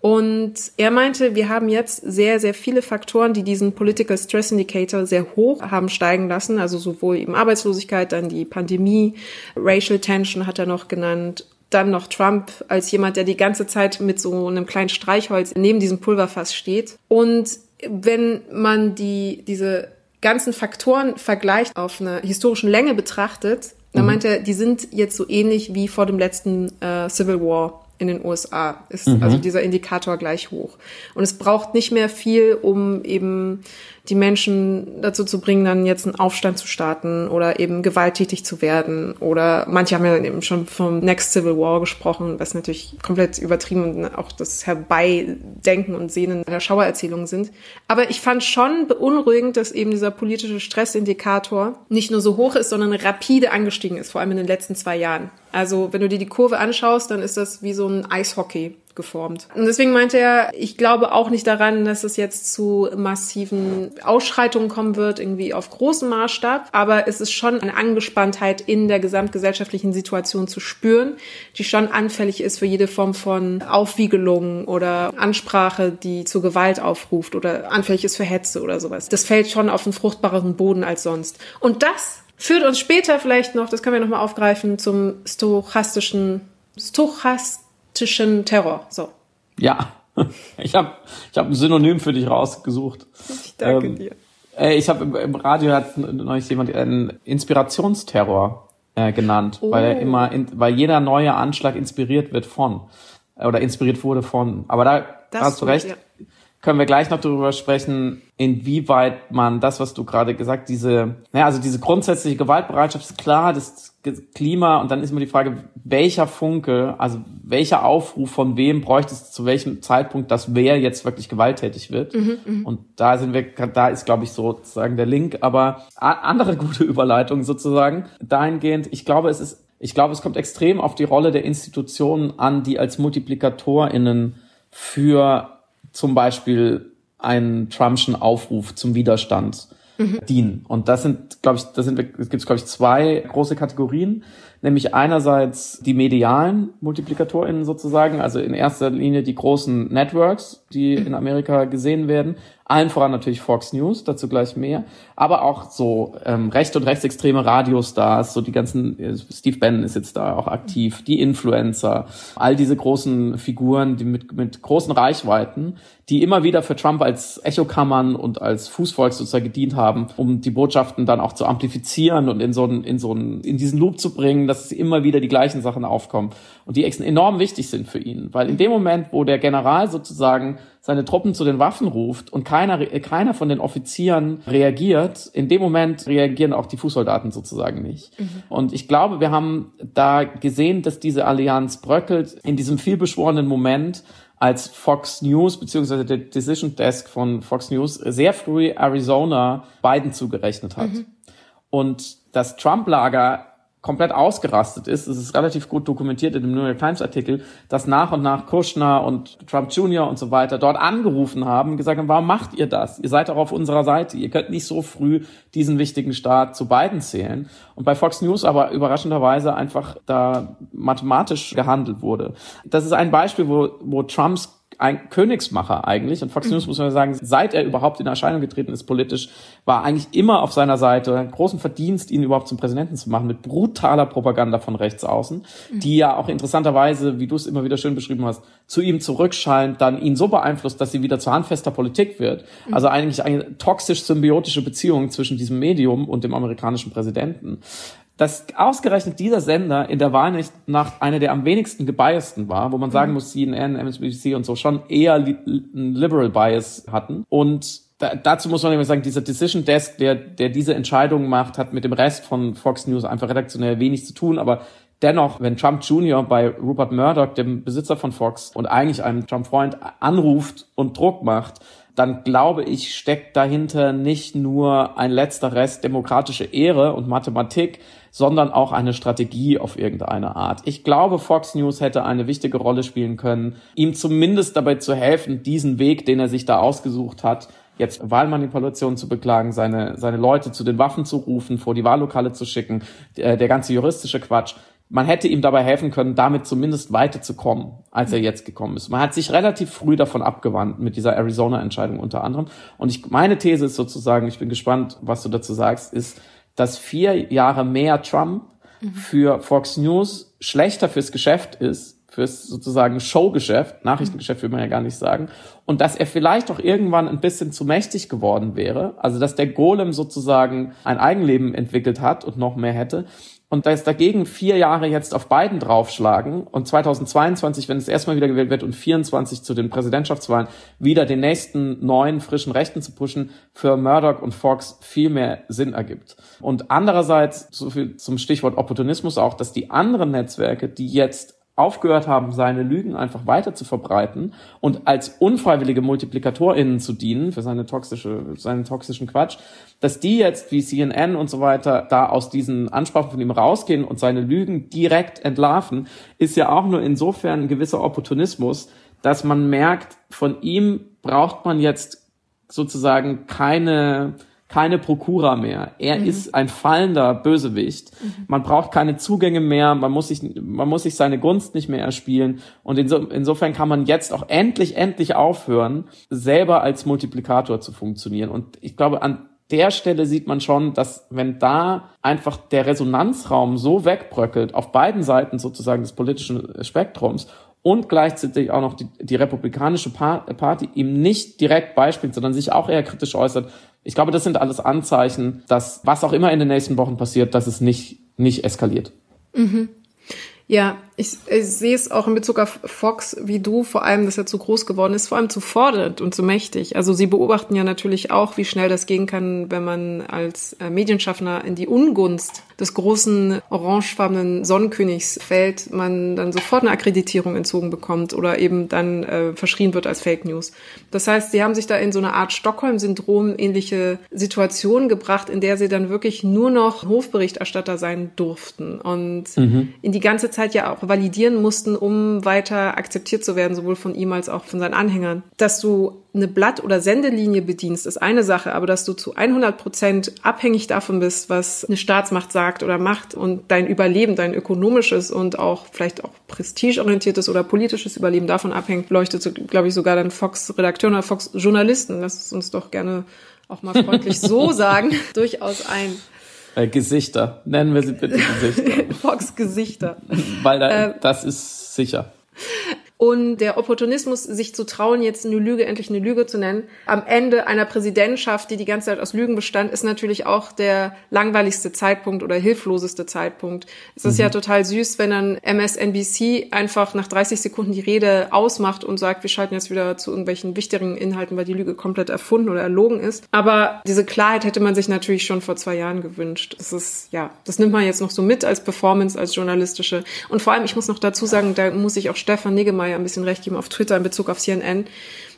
Und er meinte, wir haben jetzt sehr, sehr viele Faktoren, die diesen Political Stress Indicator sehr hoch haben steigen lassen. Also sowohl eben Arbeitslosigkeit, dann die Pandemie, Racial Tension hat er noch genannt dann noch Trump als jemand, der die ganze Zeit mit so einem kleinen Streichholz neben diesem Pulverfass steht. Und wenn man die, diese ganzen Faktoren vergleicht auf einer historischen Länge betrachtet, dann mhm. meint er, die sind jetzt so ähnlich wie vor dem letzten äh, Civil War in den USA. Ist mhm. also dieser Indikator gleich hoch. Und es braucht nicht mehr viel, um eben die Menschen dazu zu bringen, dann jetzt einen Aufstand zu starten oder eben gewalttätig zu werden. Oder manche haben ja eben schon vom Next Civil War gesprochen, was natürlich komplett übertrieben und auch das Herbeidenken und Sehnen einer Schauererzählung sind. Aber ich fand schon beunruhigend, dass eben dieser politische Stressindikator nicht nur so hoch ist, sondern rapide angestiegen ist, vor allem in den letzten zwei Jahren. Also wenn du dir die Kurve anschaust, dann ist das wie so ein Eishockey geformt. Und deswegen meinte er, ich glaube auch nicht daran, dass es jetzt zu massiven Ausschreitungen kommen wird, irgendwie auf großem Maßstab. Aber es ist schon eine Angespanntheit in der gesamtgesellschaftlichen Situation zu spüren, die schon anfällig ist für jede Form von Aufwiegelung oder Ansprache, die zur Gewalt aufruft oder anfällig ist für Hetze oder sowas. Das fällt schon auf einen fruchtbareren Boden als sonst. Und das führt uns später vielleicht noch, das können wir nochmal aufgreifen, zum stochastischen, stochastischen Terror. So. Ja, ich habe ich hab ein Synonym für dich rausgesucht. Ich danke ähm, dir. Ich habe im, im, Radio hat neulich jemand einen Inspirationsterror äh, genannt, oh. weil er immer, in, weil jeder neue Anschlag inspiriert wird von oder inspiriert wurde von. Aber da das hast du recht. Ja können wir gleich noch darüber sprechen, inwieweit man das, was du gerade gesagt, diese, naja, also diese grundsätzliche Gewaltbereitschaft ist klar, das Klima und dann ist immer die Frage, welcher Funke, also welcher Aufruf von wem bräuchte es zu welchem Zeitpunkt, dass wer jetzt wirklich gewalttätig wird. Mhm, mhm. und da sind wir, da ist, glaube ich, sozusagen der Link, aber andere gute Überleitung sozusagen dahingehend, ich glaube, es ist, ich glaube, es kommt extrem auf die Rolle der Institutionen an, die als MultiplikatorInnen für zum Beispiel einen Trumpschen Aufruf zum Widerstand mhm. dienen. Und das sind, glaube ich, das sind, es gibt, glaube ich, zwei große Kategorien nämlich einerseits die medialen MultiplikatorInnen sozusagen, also in erster Linie die großen Networks, die in Amerika gesehen werden, allen voran natürlich Fox News, dazu gleich mehr, aber auch so ähm, recht und rechtsextreme Radiostars, so die ganzen, äh, Steve Bannon ist jetzt da auch aktiv, die Influencer, all diese großen Figuren, die mit, mit großen Reichweiten, die immer wieder für Trump als Echokammern und als Fußvolk sozusagen gedient haben, um die Botschaften dann auch zu amplifizieren und in so einen, in so einen, in diesen Loop zu bringen, dass immer wieder die gleichen Sachen aufkommen und die enorm wichtig sind für ihn. Weil in dem Moment, wo der General sozusagen seine Truppen zu den Waffen ruft und keiner, keiner von den Offizieren reagiert, in dem Moment reagieren auch die Fußsoldaten sozusagen nicht. Mhm. Und ich glaube, wir haben da gesehen, dass diese Allianz bröckelt in diesem vielbeschworenen Moment, als Fox News beziehungsweise der Decision Desk von Fox News sehr früh Arizona Biden zugerechnet hat. Mhm. Und das Trump-Lager komplett ausgerastet ist. Es ist relativ gut dokumentiert in dem New York Times Artikel, dass nach und nach Kushner und Trump Jr. und so weiter dort angerufen haben, gesagt haben, warum macht ihr das? Ihr seid doch auf unserer Seite. Ihr könnt nicht so früh diesen wichtigen Staat zu beiden zählen. Und bei Fox News aber überraschenderweise einfach da mathematisch gehandelt wurde. Das ist ein Beispiel, wo, wo Trumps ein Königsmacher eigentlich. Und Fox News, muss man sagen, seit er überhaupt in Erscheinung getreten ist politisch, war eigentlich immer auf seiner Seite. Großen Verdienst, ihn überhaupt zum Präsidenten zu machen, mit brutaler Propaganda von rechts außen, die ja auch interessanterweise, wie du es immer wieder schön beschrieben hast, zu ihm zurückschallend dann ihn so beeinflusst, dass sie wieder zu handfester Politik wird. Also eigentlich eine toxisch-symbiotische Beziehung zwischen diesem Medium und dem amerikanischen Präsidenten dass ausgerechnet dieser Sender in der Wahl nicht nach einer der am wenigsten gebiasten war, wo man sagen mhm. muss, CNN, MSNBC und so schon eher li Liberal Bias hatten. Und da, dazu muss man nämlich sagen, dieser Decision Desk, der, der diese Entscheidungen macht, hat mit dem Rest von Fox News einfach redaktionell wenig zu tun, aber Dennoch, wenn Trump Jr. bei Rupert Murdoch, dem Besitzer von Fox und eigentlich einem Trump-Freund, anruft und Druck macht, dann glaube ich, steckt dahinter nicht nur ein letzter Rest demokratische Ehre und Mathematik, sondern auch eine Strategie auf irgendeine Art. Ich glaube, Fox News hätte eine wichtige Rolle spielen können, ihm zumindest dabei zu helfen, diesen Weg, den er sich da ausgesucht hat, jetzt Wahlmanipulation zu beklagen, seine, seine Leute zu den Waffen zu rufen, vor die Wahllokale zu schicken, der, der ganze juristische Quatsch. Man hätte ihm dabei helfen können, damit zumindest weiterzukommen, als er jetzt gekommen ist. Man hat sich relativ früh davon abgewandt mit dieser Arizona-Entscheidung unter anderem. Und ich, meine These ist sozusagen, ich bin gespannt, was du dazu sagst, ist, dass vier Jahre mehr Trump mhm. für Fox News schlechter fürs Geschäft ist, fürs sozusagen Showgeschäft, Nachrichtengeschäft will man ja gar nicht sagen, und dass er vielleicht auch irgendwann ein bisschen zu mächtig geworden wäre, also dass der Golem sozusagen ein Eigenleben entwickelt hat und noch mehr hätte, und da ist dagegen vier Jahre jetzt auf beiden draufschlagen und 2022, wenn es erstmal wieder gewählt wird und 24 zu den Präsidentschaftswahlen wieder den nächsten neuen frischen Rechten zu pushen, für Murdoch und Fox viel mehr Sinn ergibt. Und andererseits, so viel zum Stichwort Opportunismus auch, dass die anderen Netzwerke, die jetzt aufgehört haben, seine Lügen einfach weiter zu verbreiten und als unfreiwillige MultiplikatorInnen zu dienen für seine toxische, seinen toxischen Quatsch, dass die jetzt wie CNN und so weiter da aus diesen Ansprachen von ihm rausgehen und seine Lügen direkt entlarven, ist ja auch nur insofern ein gewisser Opportunismus, dass man merkt, von ihm braucht man jetzt sozusagen keine keine Prokura mehr. Er mhm. ist ein fallender Bösewicht. Mhm. Man braucht keine Zugänge mehr, man muss sich, man muss sich seine Gunst nicht mehr erspielen. Und inso, insofern kann man jetzt auch endlich, endlich aufhören, selber als Multiplikator zu funktionieren. Und ich glaube, an der Stelle sieht man schon, dass wenn da einfach der Resonanzraum so wegbröckelt, auf beiden Seiten sozusagen des politischen Spektrums und gleichzeitig auch noch die, die republikanische Party ihm nicht direkt beispielt, sondern sich auch eher kritisch äußert, ich glaube, das sind alles Anzeichen, dass was auch immer in den nächsten Wochen passiert, dass es nicht, nicht eskaliert. Mhm. Ja, ich, ich sehe es auch in Bezug auf Fox wie du, vor allem, dass er zu groß geworden ist, vor allem zu fordernd und zu mächtig. Also sie beobachten ja natürlich auch, wie schnell das gehen kann, wenn man als äh, Medienschaffner in die Ungunst des großen orangefarbenen Sonnenkönigs fällt, man dann sofort eine Akkreditierung entzogen bekommt oder eben dann äh, verschrien wird als Fake News. Das heißt, sie haben sich da in so eine Art Stockholm-Syndrom ähnliche Situation gebracht, in der sie dann wirklich nur noch Hofberichterstatter sein durften und mhm. in die ganze Zeit ja auch validieren mussten, um weiter akzeptiert zu werden, sowohl von ihm als auch von seinen Anhängern. Dass du eine Blatt- oder Sendelinie bedienst, ist eine Sache, aber dass du zu 100 Prozent abhängig davon bist, was eine Staatsmacht sagt oder macht und dein Überleben, dein ökonomisches und auch vielleicht auch prestigeorientiertes oder politisches Überleben davon abhängt, leuchtet, glaube ich, sogar dann Fox-Redakteur oder Fox-Journalisten, lass es uns doch gerne auch mal freundlich so sagen, durchaus ein. Äh, Gesichter. Nennen wir sie bitte Gesichter. Fox Gesichter. Weil da, äh, das ist sicher. Und der Opportunismus, sich zu trauen, jetzt eine Lüge endlich eine Lüge zu nennen, am Ende einer Präsidentschaft, die die ganze Zeit aus Lügen bestand, ist natürlich auch der langweiligste Zeitpunkt oder hilfloseste Zeitpunkt. Es ist mhm. ja total süß, wenn dann MSNBC einfach nach 30 Sekunden die Rede ausmacht und sagt, wir schalten jetzt wieder zu irgendwelchen wichtigen Inhalten, weil die Lüge komplett erfunden oder erlogen ist. Aber diese Klarheit hätte man sich natürlich schon vor zwei Jahren gewünscht. Das ist, ja, das nimmt man jetzt noch so mit als Performance, als journalistische. Und vor allem, ich muss noch dazu sagen, da muss ich auch Stefan Niggemeier ja ein bisschen recht geben auf Twitter in Bezug auf CNN,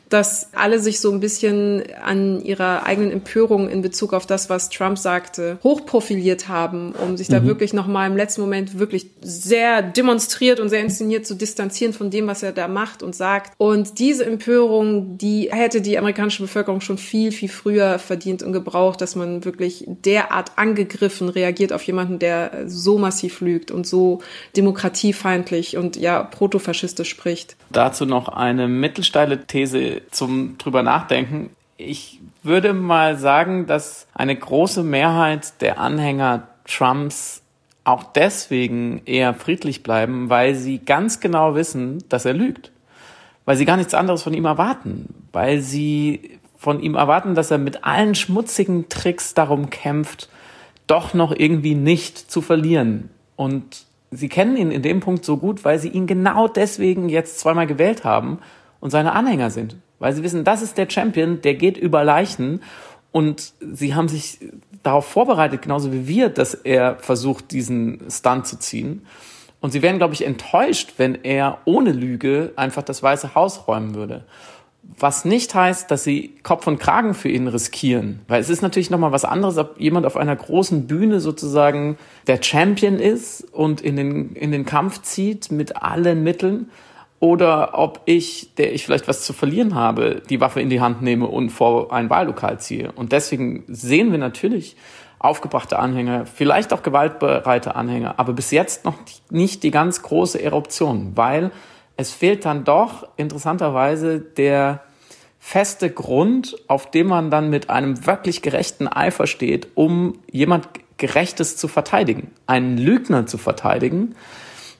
dass alle sich so ein bisschen an ihrer eigenen Empörung in Bezug auf das, was Trump sagte, hochprofiliert haben, um sich da mhm. wirklich nochmal im letzten Moment wirklich sehr demonstriert und sehr inszeniert zu distanzieren von dem, was er da macht und sagt. Und diese Empörung, die hätte die amerikanische Bevölkerung schon viel, viel früher verdient und gebraucht, dass man wirklich derart angegriffen reagiert auf jemanden, der so massiv lügt und so demokratiefeindlich und ja protofaschistisch spricht. Dazu noch eine mittelsteile These zum drüber nachdenken. Ich würde mal sagen, dass eine große Mehrheit der Anhänger Trumps auch deswegen eher friedlich bleiben, weil sie ganz genau wissen, dass er lügt. Weil sie gar nichts anderes von ihm erwarten. Weil sie von ihm erwarten, dass er mit allen schmutzigen Tricks darum kämpft, doch noch irgendwie nicht zu verlieren. Und sie kennen ihn in dem Punkt so gut, weil sie ihn genau deswegen jetzt zweimal gewählt haben und seine Anhänger sind weil sie wissen, das ist der Champion, der geht über Leichen und sie haben sich darauf vorbereitet, genauso wie wir, dass er versucht, diesen Stunt zu ziehen. Und sie wären, glaube ich, enttäuscht, wenn er ohne Lüge einfach das Weiße Haus räumen würde. Was nicht heißt, dass sie Kopf und Kragen für ihn riskieren. Weil es ist natürlich nochmal was anderes, ob jemand auf einer großen Bühne sozusagen der Champion ist und in den, in den Kampf zieht mit allen Mitteln oder ob ich, der ich vielleicht was zu verlieren habe, die Waffe in die Hand nehme und vor ein Wahllokal ziehe. Und deswegen sehen wir natürlich aufgebrachte Anhänger, vielleicht auch gewaltbereite Anhänger, aber bis jetzt noch nicht die ganz große Eruption, weil es fehlt dann doch interessanterweise der feste Grund, auf dem man dann mit einem wirklich gerechten Eifer steht, um jemand Gerechtes zu verteidigen, einen Lügner zu verteidigen,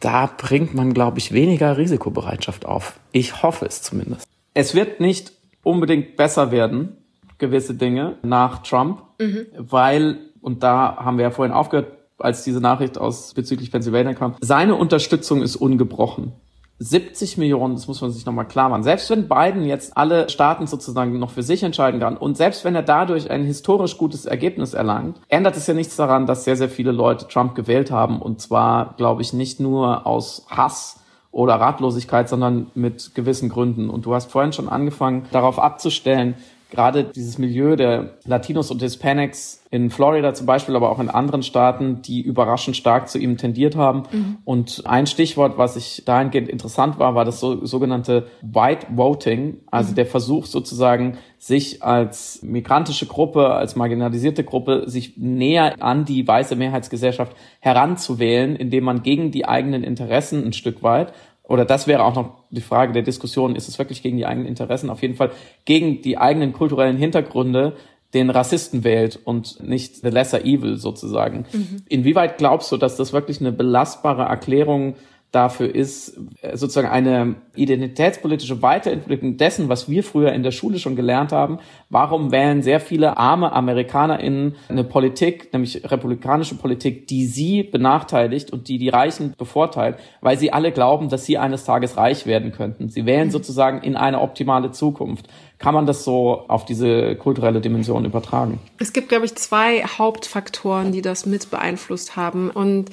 da bringt man, glaube ich, weniger Risikobereitschaft auf. Ich hoffe es zumindest. Es wird nicht unbedingt besser werden, gewisse Dinge nach Trump, mhm. weil, und da haben wir ja vorhin aufgehört, als diese Nachricht aus bezüglich Pennsylvania kam, seine Unterstützung ist ungebrochen. 70 Millionen, das muss man sich nochmal klar machen. Selbst wenn Biden jetzt alle Staaten sozusagen noch für sich entscheiden kann und selbst wenn er dadurch ein historisch gutes Ergebnis erlangt, ändert es ja nichts daran, dass sehr, sehr viele Leute Trump gewählt haben und zwar, glaube ich, nicht nur aus Hass oder Ratlosigkeit, sondern mit gewissen Gründen. Und du hast vorhin schon angefangen, darauf abzustellen, gerade dieses Milieu der Latinos und Hispanics in Florida zum Beispiel, aber auch in anderen Staaten, die überraschend stark zu ihm tendiert haben. Mhm. Und ein Stichwort, was ich dahingehend interessant war, war das so, sogenannte White Voting, also mhm. der Versuch sozusagen, sich als migrantische Gruppe, als marginalisierte Gruppe, sich näher an die weiße Mehrheitsgesellschaft heranzuwählen, indem man gegen die eigenen Interessen ein Stück weit oder das wäre auch noch die Frage der Diskussion, ist es wirklich gegen die eigenen Interessen? Auf jeden Fall gegen die eigenen kulturellen Hintergründe den Rassisten wählt und nicht the lesser evil sozusagen. Mhm. Inwieweit glaubst du, dass das wirklich eine belastbare Erklärung dafür ist äh, sozusagen eine identitätspolitische Weiterentwicklung dessen, was wir früher in der Schule schon gelernt haben. Warum wählen sehr viele arme AmerikanerInnen eine Politik, nämlich republikanische Politik, die sie benachteiligt und die die Reichen bevorteilt, weil sie alle glauben, dass sie eines Tages reich werden könnten. Sie wählen sozusagen in eine optimale Zukunft. Kann man das so auf diese kulturelle Dimension übertragen? Es gibt, glaube ich, zwei Hauptfaktoren, die das mit beeinflusst haben. Und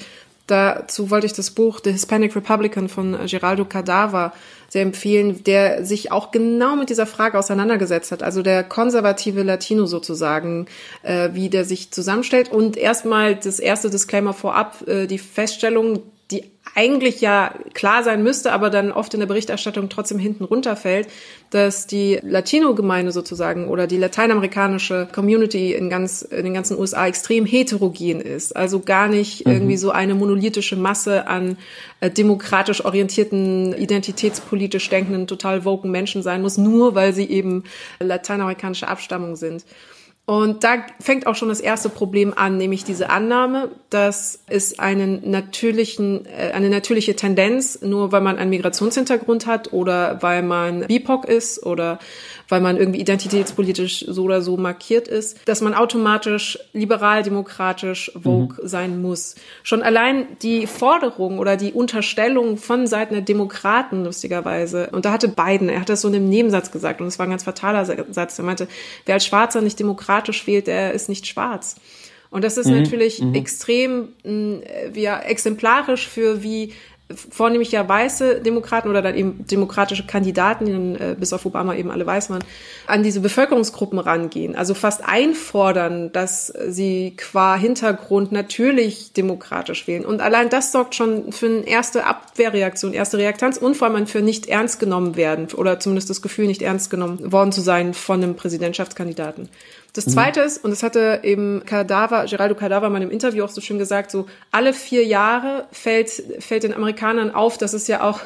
Dazu wollte ich das Buch The Hispanic Republican von Geraldo Cadaver sehr empfehlen, der sich auch genau mit dieser Frage auseinandergesetzt hat. Also der konservative Latino sozusagen, äh, wie der sich zusammenstellt. Und erstmal das erste Disclaimer vorab, äh, die Feststellung, die eigentlich ja klar sein müsste, aber dann oft in der Berichterstattung trotzdem hinten runterfällt, dass die Latino-Gemeinde sozusagen oder die lateinamerikanische Community in ganz in den ganzen USA extrem heterogen ist. Also gar nicht mhm. irgendwie so eine monolithische Masse an äh, demokratisch orientierten, identitätspolitisch denkenden, total woken Menschen sein muss, nur weil sie eben lateinamerikanische Abstammung sind. Und da fängt auch schon das erste Problem an, nämlich diese Annahme, dass es einen natürlichen, äh, eine natürliche Tendenz, nur weil man einen Migrationshintergrund hat oder weil man BIPOC ist oder weil man irgendwie identitätspolitisch so oder so markiert ist, dass man automatisch liberal, demokratisch, vogue mhm. sein muss. Schon allein die Forderung oder die Unterstellung von Seiten der Demokraten, lustigerweise, und da hatte Biden, er hat das so in einem Nebensatz gesagt, und es war ein ganz fataler Satz, er meinte, wer als Schwarzer nicht demokratisch wählt, der ist nicht schwarz. Und das ist mhm, natürlich mhm. extrem äh, ja, exemplarisch für wie vornehmlich ja weiße Demokraten oder dann eben demokratische Kandidaten, die dann äh, bis auf Obama eben alle weiß waren, an diese Bevölkerungsgruppen rangehen. Also fast einfordern, dass sie qua Hintergrund natürlich demokratisch wählen. Und allein das sorgt schon für eine erste Abwehrreaktion, erste Reaktanz und vor allem für nicht ernst genommen werden oder zumindest das Gefühl, nicht ernst genommen worden zu sein von einem Präsidentschaftskandidaten. Das mhm. zweite ist, und das hatte eben Cadaver, Geraldo Cadaver in meinem Interview auch so schön gesagt, so alle vier Jahre fällt, fällt den Amerikanern auf, dass es ja auch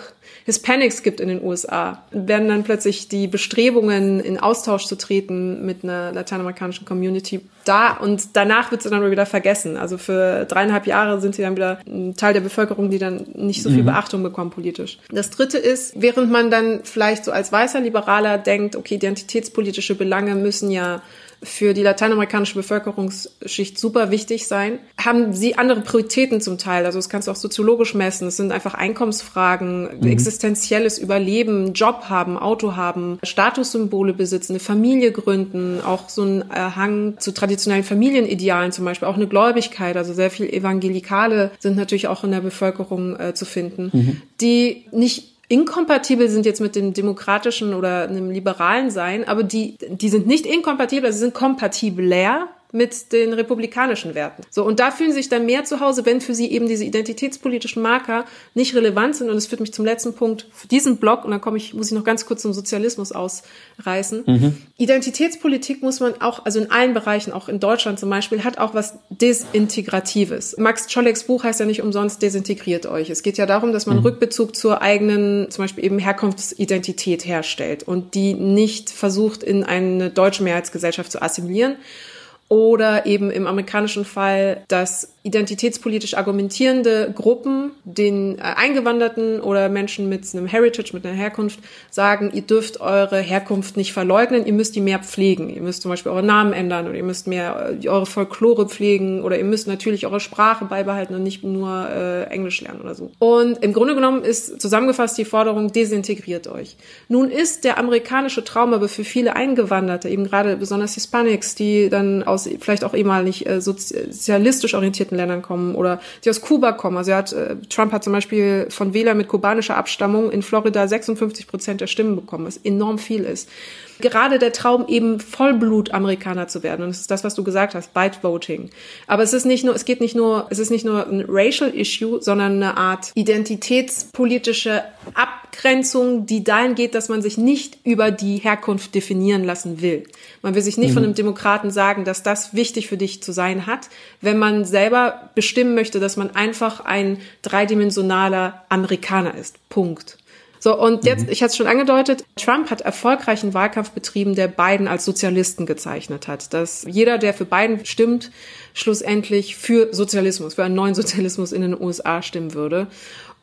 Hispanics gibt in den USA. Werden dann plötzlich die Bestrebungen, in Austausch zu treten mit einer lateinamerikanischen Community da und danach wird sie dann wieder vergessen. Also für dreieinhalb Jahre sind sie dann wieder ein Teil der Bevölkerung, die dann nicht so viel mhm. Beachtung bekommen politisch. Das dritte ist, während man dann vielleicht so als weißer Liberaler denkt, okay, identitätspolitische Belange müssen ja für die lateinamerikanische Bevölkerungsschicht super wichtig sein, haben sie andere Prioritäten zum Teil. Also das kannst du auch soziologisch messen. Es sind einfach Einkommensfragen, mhm. existenzielles Überleben, Job haben, Auto haben, Statussymbole besitzen, eine Familie gründen, auch so ein Hang zu traditionellen Familienidealen zum Beispiel, auch eine Gläubigkeit. Also sehr viel Evangelikale sind natürlich auch in der Bevölkerung äh, zu finden, mhm. die nicht inkompatibel sind jetzt mit dem demokratischen oder einem liberalen Sein, aber die, die sind nicht inkompatibel, sie sind kompatibler mit den republikanischen Werten. So, und da fühlen sie sich dann mehr zu Hause, wenn für sie eben diese identitätspolitischen Marker nicht relevant sind. Und es führt mich zum letzten Punkt für diesen Block, und dann komme ich, muss ich noch ganz kurz zum Sozialismus ausreißen. Mhm. Identitätspolitik muss man auch, also in allen Bereichen, auch in Deutschland zum Beispiel, hat auch was Desintegratives. Max Czoleks Buch heißt ja nicht umsonst Desintegriert euch. Es geht ja darum, dass man mhm. Rückbezug zur eigenen, zum Beispiel eben Herkunftsidentität herstellt und die nicht versucht, in eine deutsche Mehrheitsgesellschaft zu assimilieren oder eben im amerikanischen Fall, dass identitätspolitisch argumentierende Gruppen den äh, Eingewanderten oder Menschen mit einem Heritage, mit einer Herkunft sagen, ihr dürft eure Herkunft nicht verleugnen, ihr müsst die mehr pflegen. Ihr müsst zum Beispiel eure Namen ändern oder ihr müsst mehr äh, eure Folklore pflegen oder ihr müsst natürlich eure Sprache beibehalten und nicht nur äh, Englisch lernen oder so. Und im Grunde genommen ist zusammengefasst die Forderung, desintegriert euch. Nun ist der amerikanische Traum aber für viele Eingewanderte, eben gerade besonders Hispanics, die dann aus vielleicht auch ehemalig äh, sozialistisch orientierten Ländern kommen oder die aus Kuba kommen. Also hat, äh, Trump hat zum Beispiel von Wählern mit kubanischer Abstammung in Florida 56 Prozent der Stimmen bekommen, was enorm viel ist gerade der Traum, eben Vollblut-Amerikaner zu werden. Und das ist das, was du gesagt hast, Byte Voting. Aber es ist nicht nur, es geht nicht nur, es ist nicht nur ein Racial Issue, sondern eine Art identitätspolitische Abgrenzung, die dahin geht, dass man sich nicht über die Herkunft definieren lassen will. Man will sich nicht mhm. von einem Demokraten sagen, dass das wichtig für dich zu sein hat, wenn man selber bestimmen möchte, dass man einfach ein dreidimensionaler Amerikaner ist. Punkt. So, und jetzt, mhm. ich hatte es schon angedeutet, Trump hat erfolgreichen Wahlkampf betrieben, der Biden als Sozialisten gezeichnet hat. Dass jeder, der für Biden stimmt, schlussendlich für Sozialismus, für einen neuen Sozialismus in den USA stimmen würde.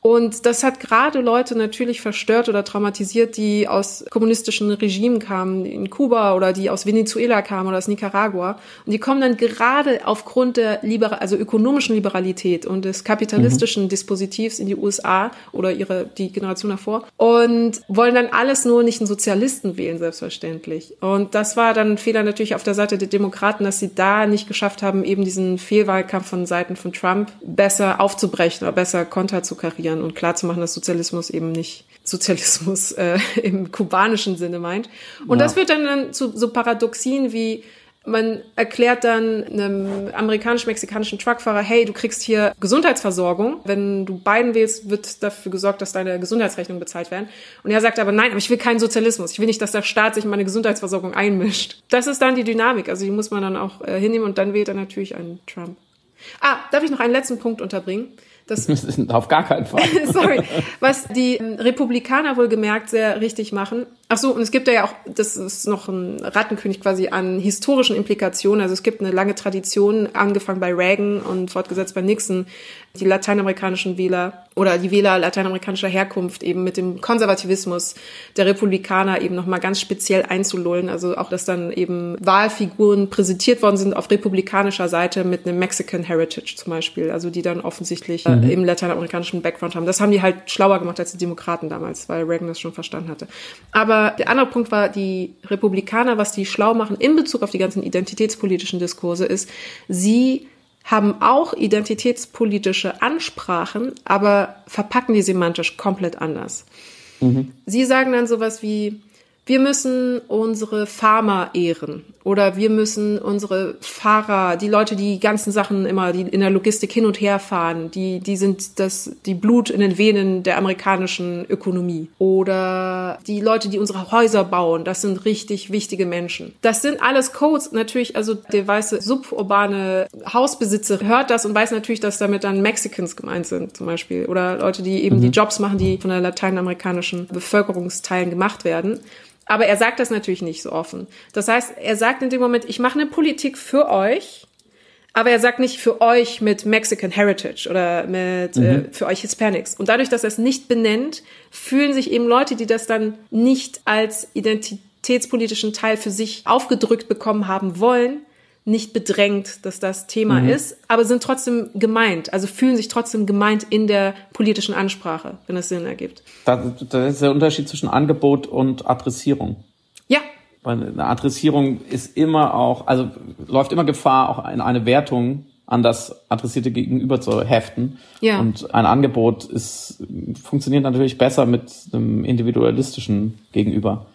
Und das hat gerade Leute natürlich verstört oder traumatisiert, die aus kommunistischen Regimen kamen, in Kuba oder die aus Venezuela kamen oder aus Nicaragua. Und die kommen dann gerade aufgrund der Liber also ökonomischen Liberalität und des kapitalistischen mhm. Dispositivs in die USA oder ihre, die Generation davor und wollen dann alles nur nicht einen Sozialisten wählen, selbstverständlich. Und das war dann ein Fehler natürlich auf der Seite der Demokraten, dass sie da nicht geschafft haben, eben diesen Fehlwahlkampf von Seiten von Trump besser aufzubrechen oder besser konter aufzuklären und klarzumachen, dass Sozialismus eben nicht Sozialismus äh, im kubanischen Sinne meint. Und ja. das führt dann, dann zu so Paradoxien wie man erklärt dann einem amerikanisch-mexikanischen Truckfahrer, hey, du kriegst hier Gesundheitsversorgung. Wenn du Biden wählst, wird dafür gesorgt, dass deine Gesundheitsrechnungen bezahlt werden. Und er sagt aber, nein, aber ich will keinen Sozialismus. Ich will nicht, dass der Staat sich in meine Gesundheitsversorgung einmischt. Das ist dann die Dynamik. Also die muss man dann auch äh, hinnehmen und dann wählt er natürlich einen Trump. Ah, darf ich noch einen letzten Punkt unterbringen? Das, Auf gar keinen Fall. sorry. Was die ähm, Republikaner wohl gemerkt sehr richtig machen. Ach so, und es gibt ja auch, das ist noch ein Rattenkönig quasi an historischen Implikationen. Also es gibt eine lange Tradition, angefangen bei Reagan und fortgesetzt bei Nixon, die lateinamerikanischen Wähler oder die Wähler lateinamerikanischer Herkunft eben mit dem Konservativismus der Republikaner eben nochmal ganz speziell einzulullen. Also auch, dass dann eben Wahlfiguren präsentiert worden sind auf republikanischer Seite mit einem Mexican Heritage zum Beispiel, also die dann offensichtlich äh, mhm. im lateinamerikanischen Background haben. Das haben die halt schlauer gemacht als die Demokraten damals, weil Reagan das schon verstanden hatte. Aber der andere Punkt war, die Republikaner, was die schlau machen in Bezug auf die ganzen identitätspolitischen Diskurse ist, sie haben auch identitätspolitische Ansprachen, aber verpacken die semantisch komplett anders. Mhm. Sie sagen dann sowas wie, wir müssen unsere Farmer ehren oder wir müssen unsere Fahrer, die Leute, die ganzen Sachen immer, die in der Logistik hin und her fahren, die, die sind das, die Blut in den Venen der amerikanischen Ökonomie. Oder die Leute, die unsere Häuser bauen, das sind richtig wichtige Menschen. Das sind alles Codes. Natürlich, also der weiße suburbane Hausbesitzer hört das und weiß natürlich, dass damit dann Mexicans gemeint sind, zum Beispiel. Oder Leute, die eben mhm. die Jobs machen, die von der lateinamerikanischen Bevölkerungsteilen gemacht werden. Aber er sagt das natürlich nicht so offen. Das heißt, er sagt in dem Moment, ich mache eine Politik für euch, aber er sagt nicht für euch mit Mexican Heritage oder mit äh, mhm. äh, für euch Hispanics. Und dadurch, dass er es nicht benennt, fühlen sich eben Leute, die das dann nicht als identitätspolitischen Teil für sich aufgedrückt bekommen haben wollen, nicht bedrängt, dass das Thema mhm. ist, aber sind trotzdem gemeint, also fühlen sich trotzdem gemeint in der politischen Ansprache, wenn es Sinn ergibt. Das, das ist der Unterschied zwischen Angebot und Adressierung. Ja. Weil eine Adressierung ist immer auch, also läuft immer Gefahr, auch in eine Wertung an das adressierte Gegenüber zu heften. Ja. Und ein Angebot ist, funktioniert natürlich besser mit einem individualistischen Gegenüber,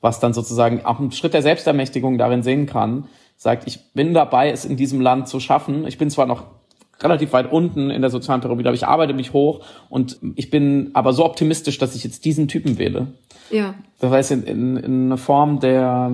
was dann sozusagen auch einen Schritt der Selbstermächtigung darin sehen kann, sagt, ich bin dabei, es in diesem Land zu schaffen. Ich bin zwar noch relativ weit unten in der sozialen Pyramide, aber ich arbeite mich hoch und ich bin aber so optimistisch, dass ich jetzt diesen Typen wähle. Ja. Das heißt, in, in, in einer Form der,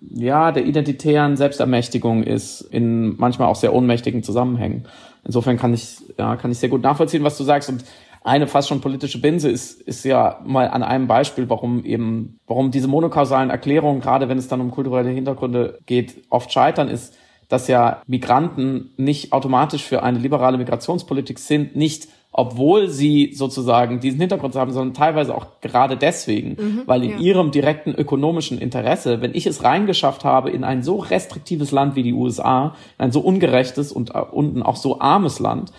ja, der identitären Selbstermächtigung ist, in manchmal auch sehr ohnmächtigen Zusammenhängen. Insofern kann ich, ja, kann ich sehr gut nachvollziehen, was du sagst und eine fast schon politische Binse ist, ist ja mal an einem Beispiel, warum eben, warum diese monokausalen Erklärungen, gerade wenn es dann um kulturelle Hintergründe geht, oft scheitern, ist, dass ja Migranten nicht automatisch für eine liberale Migrationspolitik sind, nicht obwohl sie sozusagen diesen Hintergrund haben, sondern teilweise auch gerade deswegen, mhm, weil in ja. ihrem direkten ökonomischen Interesse, wenn ich es reingeschafft habe in ein so restriktives Land wie die USA, ein so ungerechtes und äh, unten auch so armes Land,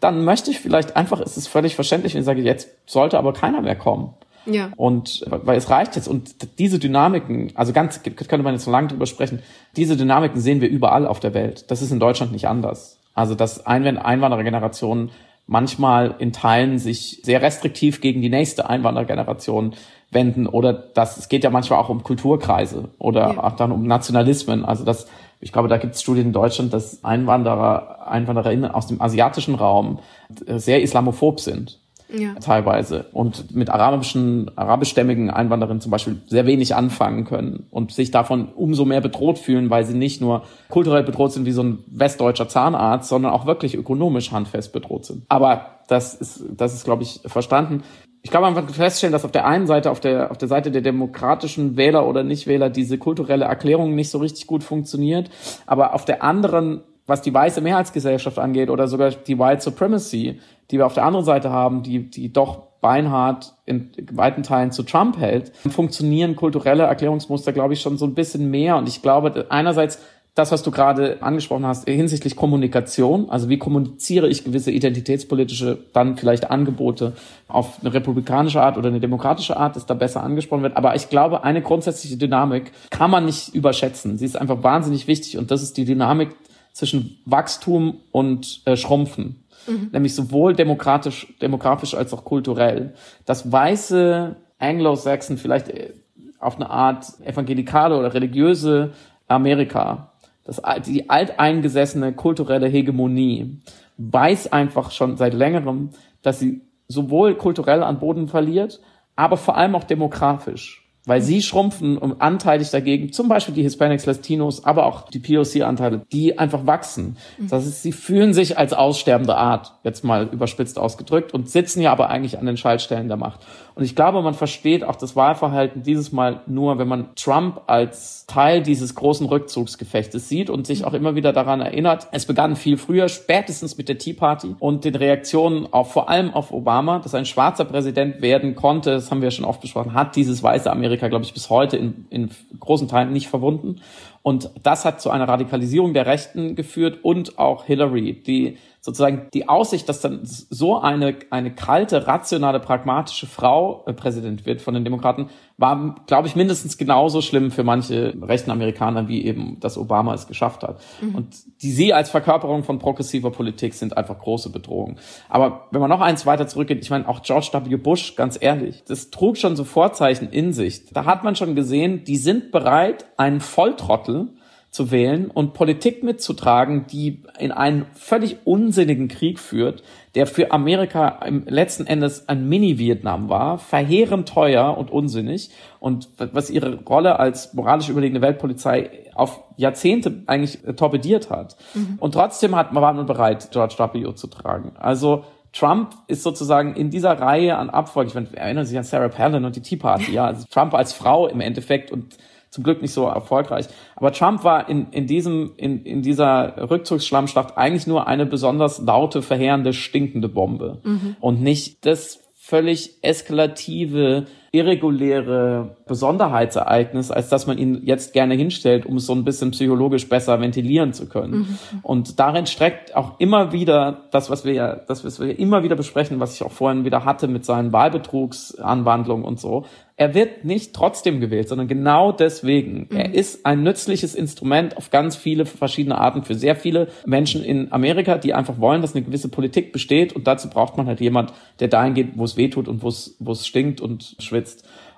dann möchte ich vielleicht einfach, es ist völlig verständlich, wenn ich sage, jetzt sollte aber keiner mehr kommen. Ja. Und weil es reicht jetzt. Und diese Dynamiken, also ganz, könnte man jetzt so lange drüber sprechen, diese Dynamiken sehen wir überall auf der Welt. Das ist in Deutschland nicht anders. Also dass Einwanderergenerationen manchmal in Teilen sich sehr restriktiv gegen die nächste Einwanderergeneration wenden oder das, es geht ja manchmal auch um Kulturkreise oder ja. auch dann um Nationalismen. Also das, ich glaube, da gibt es Studien in Deutschland, dass Einwanderer, Einwandererinnen aus dem asiatischen Raum sehr islamophob sind ja. teilweise und mit arabischen, arabischstämmigen Einwanderern zum Beispiel sehr wenig anfangen können und sich davon umso mehr bedroht fühlen, weil sie nicht nur kulturell bedroht sind wie so ein westdeutscher Zahnarzt, sondern auch wirklich ökonomisch handfest bedroht sind. Aber das ist, das ist, glaube ich, verstanden. Ich glaube, man wird feststellen, dass auf der einen Seite, auf der, auf der Seite der demokratischen Wähler oder Nichtwähler diese kulturelle Erklärung nicht so richtig gut funktioniert. Aber auf der anderen was die weiße Mehrheitsgesellschaft angeht oder sogar die White Supremacy, die wir auf der anderen Seite haben, die, die doch beinhart in weiten Teilen zu Trump hält, funktionieren kulturelle Erklärungsmuster, glaube ich, schon so ein bisschen mehr. Und ich glaube, einerseits das, was du gerade angesprochen hast, hinsichtlich Kommunikation, also wie kommuniziere ich gewisse identitätspolitische, dann vielleicht Angebote auf eine republikanische Art oder eine demokratische Art, ist da besser angesprochen wird. Aber ich glaube, eine grundsätzliche Dynamik kann man nicht überschätzen. Sie ist einfach wahnsinnig wichtig und das ist die Dynamik zwischen Wachstum und äh, Schrumpfen. Mhm. Nämlich sowohl demokratisch, demografisch als auch kulturell. Das weiße Anglo-Saxon, vielleicht äh, auf eine Art evangelikale oder religiöse Amerika, das, die alteingesessene kulturelle Hegemonie, weiß einfach schon seit längerem, dass sie sowohl kulturell an Boden verliert, aber vor allem auch demografisch weil sie schrumpfen und anteilig dagegen, zum Beispiel die Hispanics, Latinos, aber auch die POC-Anteile, die einfach wachsen. Das heißt, sie fühlen sich als aussterbende Art, jetzt mal überspitzt ausgedrückt, und sitzen ja aber eigentlich an den Schaltstellen der Macht. Und ich glaube, man versteht auch das Wahlverhalten dieses Mal nur, wenn man Trump als Teil dieses großen Rückzugsgefechtes sieht und sich auch immer wieder daran erinnert. Es begann viel früher, spätestens mit der Tea Party und den Reaktionen auf, vor allem auf Obama, dass ein schwarzer Präsident werden konnte, das haben wir schon oft besprochen, hat dieses weiße Amerika, glaube ich, bis heute in, in großen Teilen nicht verwunden. Und das hat zu einer Radikalisierung der Rechten geführt und auch Hillary, die sozusagen die Aussicht, dass dann so eine, eine kalte, rationale, pragmatische Frau äh, Präsident wird von den Demokraten, war, glaube ich, mindestens genauso schlimm für manche rechten Amerikaner, wie eben das Obama es geschafft hat. Mhm. Und die sie als Verkörperung von progressiver Politik sind einfach große Bedrohungen. Aber wenn man noch eins weiter zurückgeht, ich meine, auch George W. Bush, ganz ehrlich, das trug schon so Vorzeichen in sich. Da hat man schon gesehen, die sind bereit, einen Volltrottel zu wählen und Politik mitzutragen, die in einen völlig unsinnigen Krieg führt, der für Amerika im letzten Endes ein Mini-Vietnam war, verheerend teuer und unsinnig und was ihre Rolle als moralisch überlegene Weltpolizei auf Jahrzehnte eigentlich torpediert hat. Mhm. Und trotzdem hat, war man bereit, George W. zu tragen. Also Trump ist sozusagen in dieser Reihe an Abfolge, ich meine, erinnern sich an Sarah Palin und die Tea Party, ja, also Trump als Frau im Endeffekt und zum Glück nicht so erfolgreich. Aber Trump war in, in diesem, in, in dieser Rückzugsschlammschlacht eigentlich nur eine besonders laute, verheerende, stinkende Bombe. Mhm. Und nicht das völlig eskalative, irreguläre Besonderheitsereignis, als dass man ihn jetzt gerne hinstellt, um es so ein bisschen psychologisch besser ventilieren zu können. Mhm. Und darin streckt auch immer wieder das, was wir ja, das, was wir immer wieder besprechen, was ich auch vorhin wieder hatte mit seinen Wahlbetrugsanwandlungen und so, er wird nicht trotzdem gewählt, sondern genau deswegen. Mhm. Er ist ein nützliches Instrument auf ganz viele verschiedene Arten für sehr viele Menschen in Amerika, die einfach wollen, dass eine gewisse Politik besteht. Und dazu braucht man halt jemand, der dahin geht, wo es weh tut und wo es, wo es stinkt und schwitzt.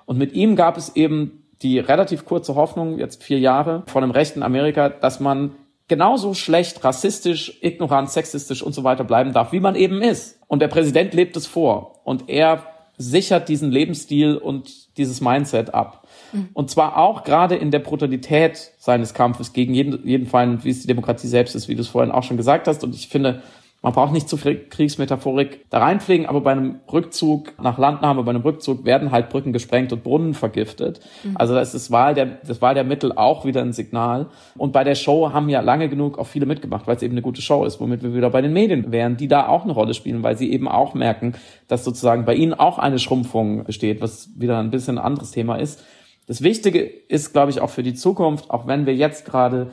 Und mit ihm gab es eben die relativ kurze Hoffnung, jetzt vier Jahre, von dem rechten Amerika, dass man genauso schlecht, rassistisch, ignorant, sexistisch und so weiter bleiben darf, wie man eben ist. Und der Präsident lebt es vor. Und er sichert diesen Lebensstil und dieses Mindset ab. Mhm. Und zwar auch gerade in der Brutalität seines Kampfes gegen jeden, jeden Fall, wie es die Demokratie selbst ist, wie du es vorhin auch schon gesagt hast. Und ich finde, man braucht nicht zu viel Kriegsmetaphorik da reinpflegen, aber bei einem Rückzug nach Landnahme, bei einem Rückzug werden halt Brücken gesprengt und Brunnen vergiftet. Mhm. Also das ist Wahl der, das Wahl der Mittel auch wieder ein Signal. Und bei der Show haben ja lange genug auch viele mitgemacht, weil es eben eine gute Show ist, womit wir wieder bei den Medien wären, die da auch eine Rolle spielen, weil sie eben auch merken, dass sozusagen bei ihnen auch eine Schrumpfung besteht, was wieder ein bisschen ein anderes Thema ist. Das Wichtige ist, glaube ich, auch für die Zukunft, auch wenn wir jetzt gerade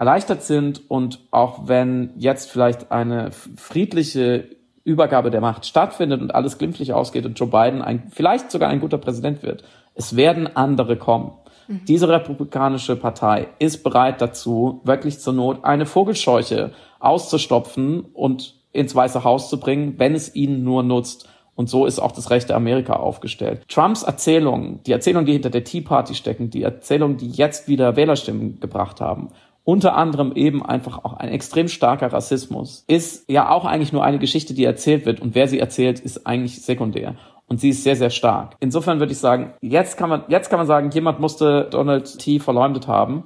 erleichtert sind und auch wenn jetzt vielleicht eine friedliche Übergabe der Macht stattfindet und alles glimpflich ausgeht und Joe Biden ein, vielleicht sogar ein guter Präsident wird, es werden andere kommen. Mhm. Diese republikanische Partei ist bereit dazu, wirklich zur Not eine Vogelscheuche auszustopfen und ins Weiße Haus zu bringen, wenn es ihnen nur nutzt. Und so ist auch das rechte Amerika aufgestellt. Trumps Erzählungen, die Erzählungen, die hinter der Tea Party stecken, die Erzählungen, die jetzt wieder Wählerstimmen gebracht haben, unter anderem eben einfach auch ein extrem starker Rassismus, ist ja auch eigentlich nur eine Geschichte, die erzählt wird. Und wer sie erzählt, ist eigentlich sekundär. Und sie ist sehr, sehr stark. Insofern würde ich sagen, jetzt kann man, jetzt kann man sagen, jemand musste Donald T. verleumdet haben.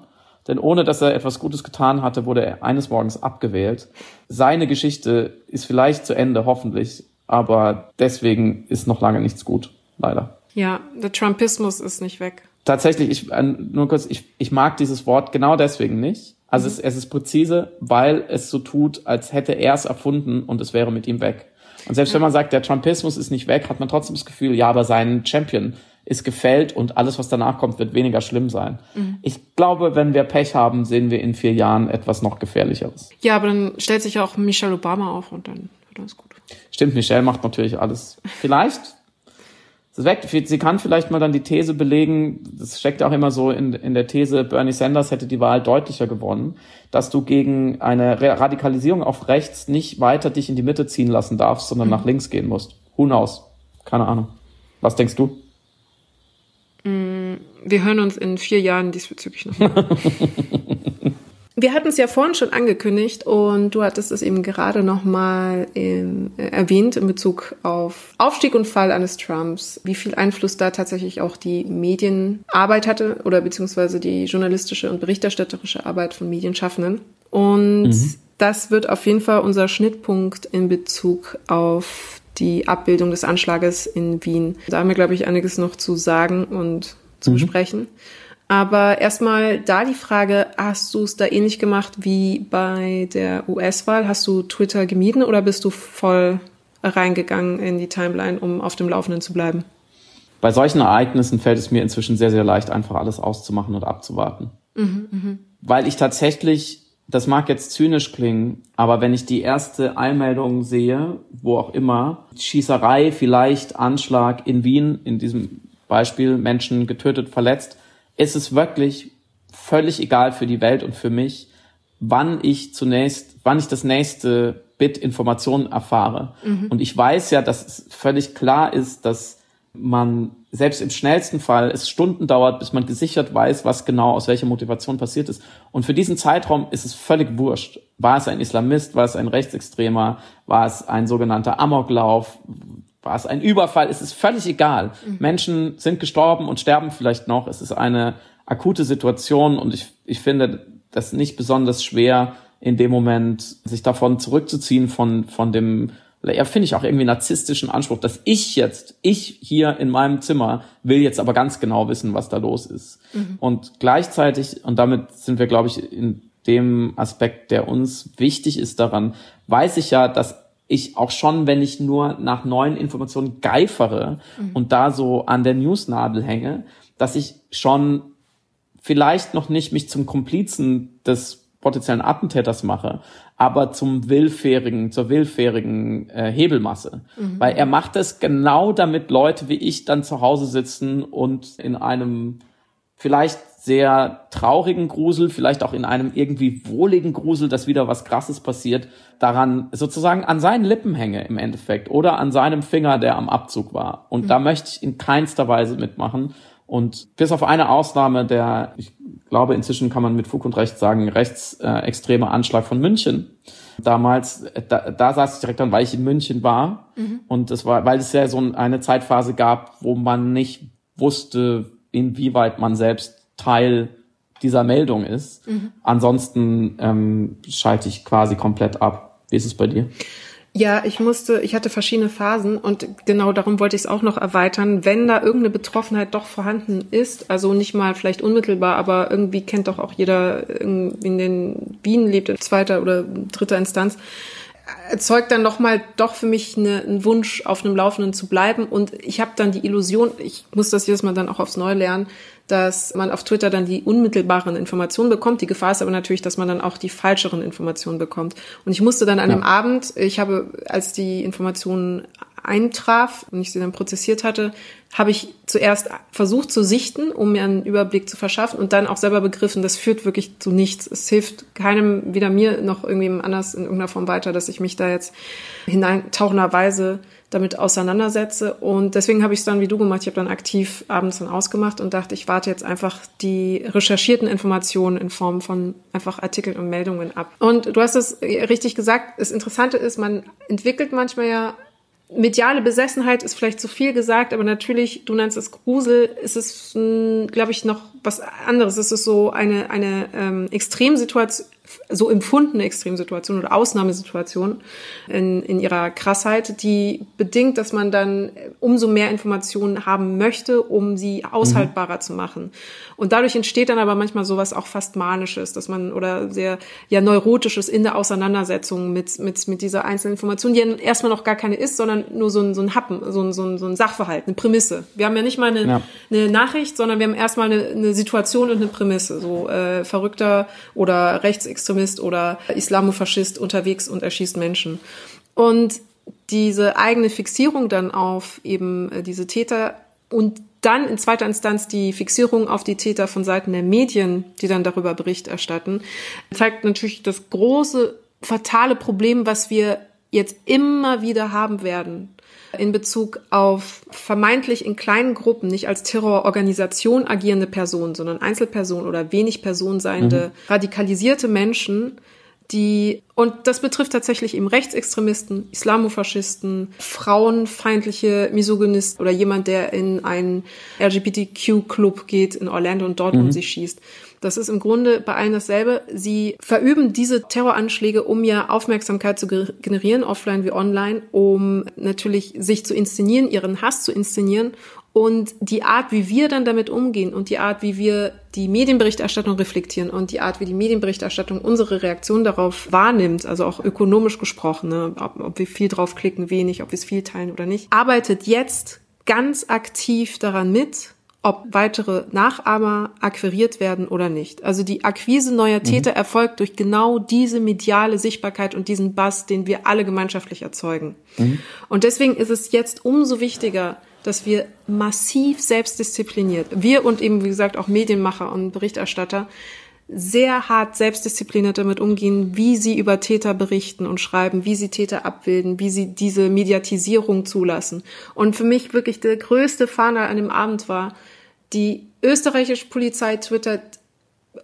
Denn ohne dass er etwas Gutes getan hatte, wurde er eines Morgens abgewählt. Seine Geschichte ist vielleicht zu Ende, hoffentlich. Aber deswegen ist noch lange nichts gut, leider. Ja, der Trumpismus ist nicht weg tatsächlich, ich, äh, nur kurz, ich, ich mag dieses Wort genau deswegen nicht. Also mhm. es, es ist präzise, weil es so tut, als hätte er es erfunden und es wäre mit ihm weg. Und selbst wenn man sagt, der Trumpismus ist nicht weg, hat man trotzdem das Gefühl, ja, aber sein Champion ist gefällt und alles, was danach kommt, wird weniger schlimm sein. Mhm. Ich glaube, wenn wir Pech haben, sehen wir in vier Jahren etwas noch gefährlicheres. Ja, aber dann stellt sich ja auch Michelle Obama auf und dann wird alles gut. Stimmt, Michelle macht natürlich alles. Vielleicht Sie kann vielleicht mal dann die These belegen, das steckt auch immer so in, in der These, Bernie Sanders hätte die Wahl deutlicher gewonnen, dass du gegen eine Radikalisierung auf rechts nicht weiter dich in die Mitte ziehen lassen darfst, sondern mhm. nach links gehen musst. Who knows? Keine Ahnung. Was denkst du? Mm, wir hören uns in vier Jahren diesbezüglich noch. Wir hatten es ja vorhin schon angekündigt und du hattest es eben gerade nochmal äh, erwähnt in Bezug auf Aufstieg und Fall eines Trumps, wie viel Einfluss da tatsächlich auch die Medienarbeit hatte oder beziehungsweise die journalistische und berichterstatterische Arbeit von Medienschaffenden. Und mhm. das wird auf jeden Fall unser Schnittpunkt in Bezug auf die Abbildung des Anschlages in Wien. Da haben wir, glaube ich, einiges noch zu sagen und zu mhm. besprechen. Aber erstmal da die Frage, hast du es da ähnlich gemacht wie bei der US-Wahl? Hast du Twitter gemieden oder bist du voll reingegangen in die Timeline, um auf dem Laufenden zu bleiben? Bei solchen Ereignissen fällt es mir inzwischen sehr, sehr leicht, einfach alles auszumachen und abzuwarten. Mhm, mh. Weil ich tatsächlich, das mag jetzt zynisch klingen, aber wenn ich die erste Einmeldung sehe, wo auch immer, Schießerei, vielleicht Anschlag in Wien, in diesem Beispiel Menschen getötet, verletzt, ist es wirklich völlig egal für die Welt und für mich, wann ich zunächst, wann ich das nächste Bit Informationen erfahre. Mhm. Und ich weiß ja, dass es völlig klar ist, dass man selbst im schnellsten Fall es Stunden dauert, bis man gesichert weiß, was genau aus welcher Motivation passiert ist. Und für diesen Zeitraum ist es völlig wurscht. War es ein Islamist, war es ein Rechtsextremer, war es ein sogenannter Amoklauf, war es ein Überfall, es ist völlig egal. Mhm. Menschen sind gestorben und sterben vielleicht noch. Es ist eine akute Situation und ich, ich finde das nicht besonders schwer, in dem Moment sich davon zurückzuziehen, von, von dem, ja, finde ich auch irgendwie narzisstischen Anspruch, dass ich jetzt, ich hier in meinem Zimmer will jetzt aber ganz genau wissen, was da los ist. Mhm. Und gleichzeitig, und damit sind wir, glaube ich, in dem Aspekt, der uns wichtig ist daran, weiß ich ja, dass ich auch schon, wenn ich nur nach neuen Informationen geifere mhm. und da so an der Newsnadel hänge, dass ich schon vielleicht noch nicht mich zum Komplizen des potenziellen Attentäters mache, aber zum willfährigen, zur willfährigen äh, Hebelmasse. Mhm. Weil er macht es genau damit Leute wie ich dann zu Hause sitzen und in einem vielleicht sehr traurigen Grusel, vielleicht auch in einem irgendwie wohligen Grusel, dass wieder was Krasses passiert, daran sozusagen an seinen Lippen hänge im Endeffekt oder an seinem Finger, der am Abzug war. Und mhm. da möchte ich in keinster Weise mitmachen. Und bis auf eine Ausnahme, der, ich glaube, inzwischen kann man mit Fug und Recht sagen, rechtsextreme Anschlag von München. Damals, da, da saß ich direkt an, weil ich in München war. Mhm. Und das war, weil es ja so eine Zeitphase gab, wo man nicht wusste, inwieweit man selbst Teil dieser Meldung ist. Mhm. Ansonsten ähm, schalte ich quasi komplett ab. Wie ist es bei dir? Ja, ich musste, ich hatte verschiedene Phasen und genau darum wollte ich es auch noch erweitern. Wenn da irgendeine Betroffenheit doch vorhanden ist, also nicht mal vielleicht unmittelbar, aber irgendwie kennt doch auch jeder, in den Bienen lebt, in zweiter oder dritter Instanz, erzeugt dann nochmal doch für mich eine, einen Wunsch, auf einem Laufenden zu bleiben. Und ich habe dann die Illusion, ich muss das jedes Mal dann auch aufs Neue lernen, dass man auf Twitter dann die unmittelbaren Informationen bekommt. Die Gefahr ist aber natürlich, dass man dann auch die falscheren Informationen bekommt. Und ich musste dann an ja. dem Abend, ich habe, als die Informationen eintraf und ich sie dann prozessiert hatte, habe ich zuerst versucht zu sichten, um mir einen Überblick zu verschaffen und dann auch selber begriffen, das führt wirklich zu nichts. Es hilft keinem, weder mir noch irgendjemandem anders in irgendeiner Form weiter, dass ich mich da jetzt hineintauchenderweise damit auseinandersetze. Und deswegen habe ich es dann wie du gemacht. Ich habe dann aktiv abends dann ausgemacht und dachte, ich warte jetzt einfach die recherchierten Informationen in Form von einfach Artikeln und Meldungen ab. Und du hast es richtig gesagt. Das Interessante ist, man entwickelt manchmal ja mediale Besessenheit ist vielleicht zu viel gesagt, aber natürlich, du nennst es Grusel, ist es, glaube ich, noch was anderes. Es ist so eine, eine ähm, Extremsituation, so empfundene Extremsituation oder Ausnahmesituation in, in ihrer Krassheit, die bedingt, dass man dann umso mehr Informationen haben möchte, um sie aushaltbarer mhm. zu machen. Und dadurch entsteht dann aber manchmal sowas auch fast manisches, dass man oder sehr ja neurotisches in der Auseinandersetzung mit mit mit dieser einzelnen Information, die ja erstmal noch gar keine ist, sondern nur so ein so ein Happen, so ein so ein, so ein Sachverhalt, eine Prämisse. Wir haben ja nicht mal eine, ja. eine Nachricht, sondern wir haben erstmal eine, eine Situation und eine Prämisse. So äh, verrückter oder Rechtsextremist oder Islamofaschist unterwegs und erschießt Menschen. Und diese eigene Fixierung dann auf eben äh, diese Täter und dann in zweiter Instanz die Fixierung auf die Täter von Seiten der Medien, die dann darüber Bericht erstatten, zeigt natürlich das große, fatale Problem, was wir jetzt immer wieder haben werden in Bezug auf vermeintlich in kleinen Gruppen, nicht als Terrororganisation agierende Personen, sondern Einzelpersonen oder wenig Personen seiende, mhm. radikalisierte Menschen, die, und das betrifft tatsächlich eben Rechtsextremisten, Islamofaschisten, frauenfeindliche Misogynisten oder jemand, der in einen LGBTQ-Club geht in Orlando und dort mhm. um sich schießt. Das ist im Grunde bei allen dasselbe. Sie verüben diese Terroranschläge, um ja Aufmerksamkeit zu generieren, offline wie online, um natürlich sich zu inszenieren, ihren Hass zu inszenieren und die Art, wie wir dann damit umgehen und die Art, wie wir die Medienberichterstattung reflektieren und die Art, wie die Medienberichterstattung unsere Reaktion darauf wahrnimmt, also auch ökonomisch gesprochen, ne, ob, ob wir viel drauf klicken, wenig, ob wir es viel teilen oder nicht, arbeitet jetzt ganz aktiv daran mit, ob weitere Nachahmer akquiriert werden oder nicht. Also die Akquise neuer mhm. Täter mhm. erfolgt durch genau diese mediale Sichtbarkeit und diesen Bass, den wir alle gemeinschaftlich erzeugen. Mhm. Und deswegen ist es jetzt umso wichtiger, dass wir massiv selbstdiszipliniert, wir und eben, wie gesagt, auch Medienmacher und Berichterstatter, sehr hart selbstdiszipliniert damit umgehen, wie sie über Täter berichten und schreiben, wie sie Täter abbilden, wie sie diese Mediatisierung zulassen. Und für mich wirklich der größte Fahner an dem Abend war, die österreichische Polizei twittert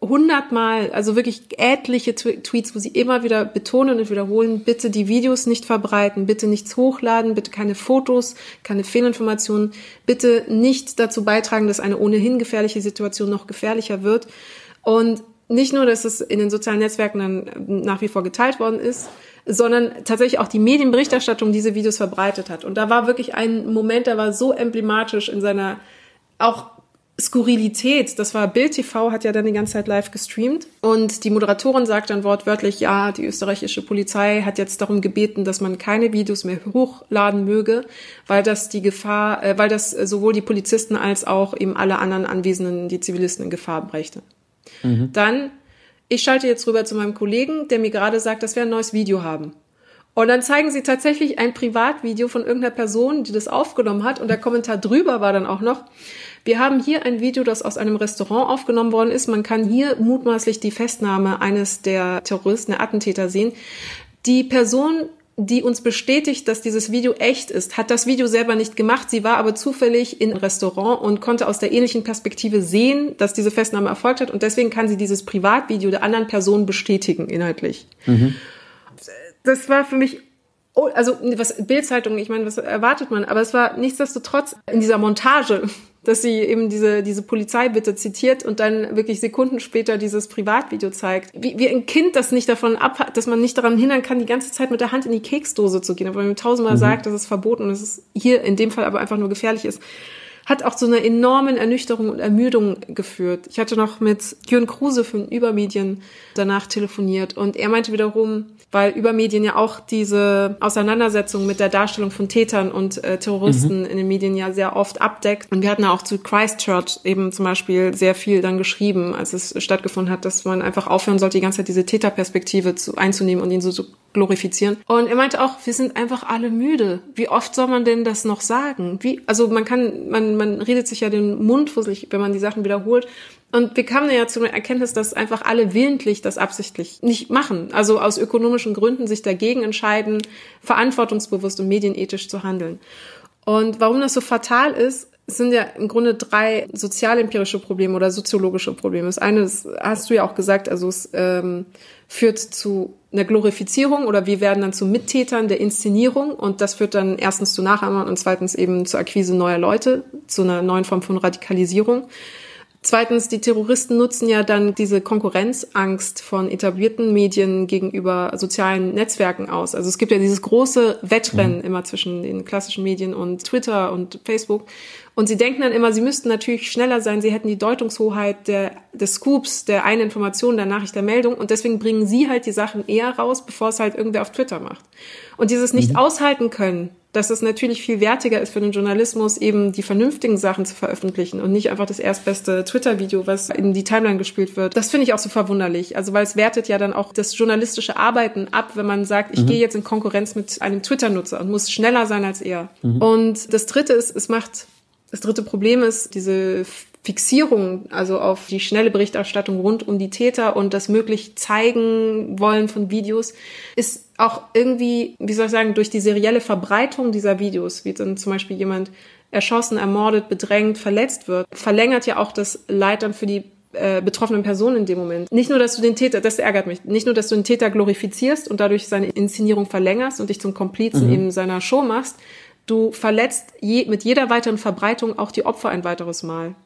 hundertmal, also wirklich etliche Tweets, wo sie immer wieder betonen und wiederholen, bitte die Videos nicht verbreiten, bitte nichts hochladen, bitte keine Fotos, keine Fehlinformationen, bitte nicht dazu beitragen, dass eine ohnehin gefährliche Situation noch gefährlicher wird. Und nicht nur, dass es in den sozialen Netzwerken dann nach wie vor geteilt worden ist, sondern tatsächlich auch die Medienberichterstattung diese Videos verbreitet hat. Und da war wirklich ein Moment, der war so emblematisch in seiner auch Skurrilität, das war Bild TV, hat ja dann die ganze Zeit live gestreamt und die Moderatorin sagt dann wortwörtlich, ja, die österreichische Polizei hat jetzt darum gebeten, dass man keine Videos mehr hochladen möge, weil das die Gefahr, äh, weil das sowohl die Polizisten als auch eben alle anderen Anwesenden, die Zivilisten in Gefahr brächte. Mhm. Dann, ich schalte jetzt rüber zu meinem Kollegen, der mir gerade sagt, dass wir ein neues Video haben. Und dann zeigen sie tatsächlich ein Privatvideo von irgendeiner Person, die das aufgenommen hat. Und der Kommentar drüber war dann auch noch, wir haben hier ein Video, das aus einem Restaurant aufgenommen worden ist. Man kann hier mutmaßlich die Festnahme eines der Terroristen, der Attentäter sehen. Die Person, die uns bestätigt, dass dieses Video echt ist, hat das Video selber nicht gemacht. Sie war aber zufällig in einem Restaurant und konnte aus der ähnlichen Perspektive sehen, dass diese Festnahme erfolgt hat. Und deswegen kann sie dieses Privatvideo der anderen Person bestätigen, inhaltlich. Mhm. Das war für mich Oh, also was Bildzeitung, ich meine, was erwartet man? Aber es war nichtsdestotrotz in dieser Montage dass sie eben diese, diese Polizeibitte zitiert und dann wirklich Sekunden später dieses Privatvideo zeigt. Wie, wie ein Kind, das nicht davon ab, dass man nicht daran hindern kann, die ganze Zeit mit der Hand in die Keksdose zu gehen, aber man tausendmal mhm. sagt, dass es verboten und dass es hier in dem Fall aber einfach nur gefährlich ist hat auch zu einer enormen Ernüchterung und Ermüdung geführt. Ich hatte noch mit Jürgen Kruse von Übermedien danach telefoniert und er meinte wiederum, weil Übermedien ja auch diese Auseinandersetzung mit der Darstellung von Tätern und äh, Terroristen mhm. in den Medien ja sehr oft abdeckt. Und wir hatten ja auch zu Christchurch eben zum Beispiel sehr viel dann geschrieben, als es stattgefunden hat, dass man einfach aufhören sollte, die ganze Zeit diese Täterperspektive zu, einzunehmen und ihn so zu glorifizieren. Und er meinte auch, wir sind einfach alle müde. Wie oft soll man denn das noch sagen? Wie, also man kann, man, man redet sich ja den Mund fusselig, wenn man die Sachen wiederholt. Und wir kamen ja zu der Erkenntnis, dass einfach alle willentlich das absichtlich nicht machen. Also aus ökonomischen Gründen sich dagegen entscheiden, verantwortungsbewusst und medienethisch zu handeln. Und warum das so fatal ist, sind ja im Grunde drei sozialempirische Probleme oder soziologische Probleme. Das eine ist, hast du ja auch gesagt, also es ähm, führt zu einer Glorifizierung oder wir werden dann zu Mittätern der Inszenierung und das führt dann erstens zu Nachahmern und zweitens eben zur Akquise neuer Leute, zu einer neuen Form von Radikalisierung. Zweitens, die Terroristen nutzen ja dann diese Konkurrenzangst von etablierten Medien gegenüber sozialen Netzwerken aus. Also es gibt ja dieses große Wettrennen mhm. immer zwischen den klassischen Medien und Twitter und Facebook. Und sie denken dann immer, sie müssten natürlich schneller sein, sie hätten die Deutungshoheit der, des Scoops, der einen Information, der Nachricht, der Meldung. Und deswegen bringen sie halt die Sachen eher raus, bevor es halt irgendwer auf Twitter macht. Und dieses nicht mhm. aushalten können, dass es natürlich viel wertiger ist für den Journalismus, eben die vernünftigen Sachen zu veröffentlichen und nicht einfach das erstbeste Twitter-Video, was in die Timeline gespielt wird. Das finde ich auch so verwunderlich. Also weil es wertet ja dann auch das journalistische Arbeiten ab, wenn man sagt, ich mhm. gehe jetzt in Konkurrenz mit einem Twitter-Nutzer und muss schneller sein als er. Mhm. Und das Dritte ist, es macht das dritte Problem ist diese Fixierung, also auf die schnelle Berichterstattung rund um die Täter und das möglich zeigen wollen von Videos, ist auch irgendwie, wie soll ich sagen, durch die serielle Verbreitung dieser Videos, wie dann zum Beispiel jemand erschossen, ermordet, bedrängt, verletzt wird, verlängert ja auch das Leid dann für die äh, betroffenen Personen in dem Moment. Nicht nur, dass du den Täter, das ärgert mich, nicht nur, dass du den Täter glorifizierst und dadurch seine Inszenierung verlängerst und dich zum Komplizen mhm. eben seiner Show machst, du verletzt je, mit jeder weiteren Verbreitung auch die Opfer ein weiteres Mal.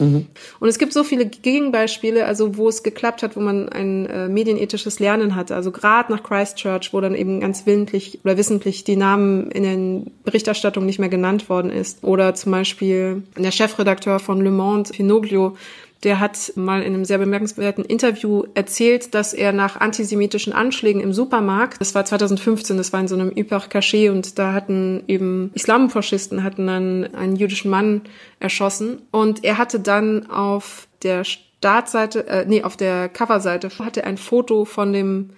Mhm. Und es gibt so viele Gegenbeispiele, also wo es geklappt hat, wo man ein äh, medienethisches Lernen hatte. Also gerade nach Christchurch, wo dann eben ganz willentlich oder wissentlich die Namen in den Berichterstattungen nicht mehr genannt worden ist. Oder zum Beispiel der Chefredakteur von Le Monde, Finoglio, der hat mal in einem sehr bemerkenswerten Interview erzählt, dass er nach antisemitischen Anschlägen im Supermarkt, das war 2015, das war in so einem Hypercaché und da hatten eben Islamfaschisten hatten dann einen jüdischen Mann erschossen und er hatte dann auf der Startseite, äh, nee, auf der Coverseite hatte ein Foto von dem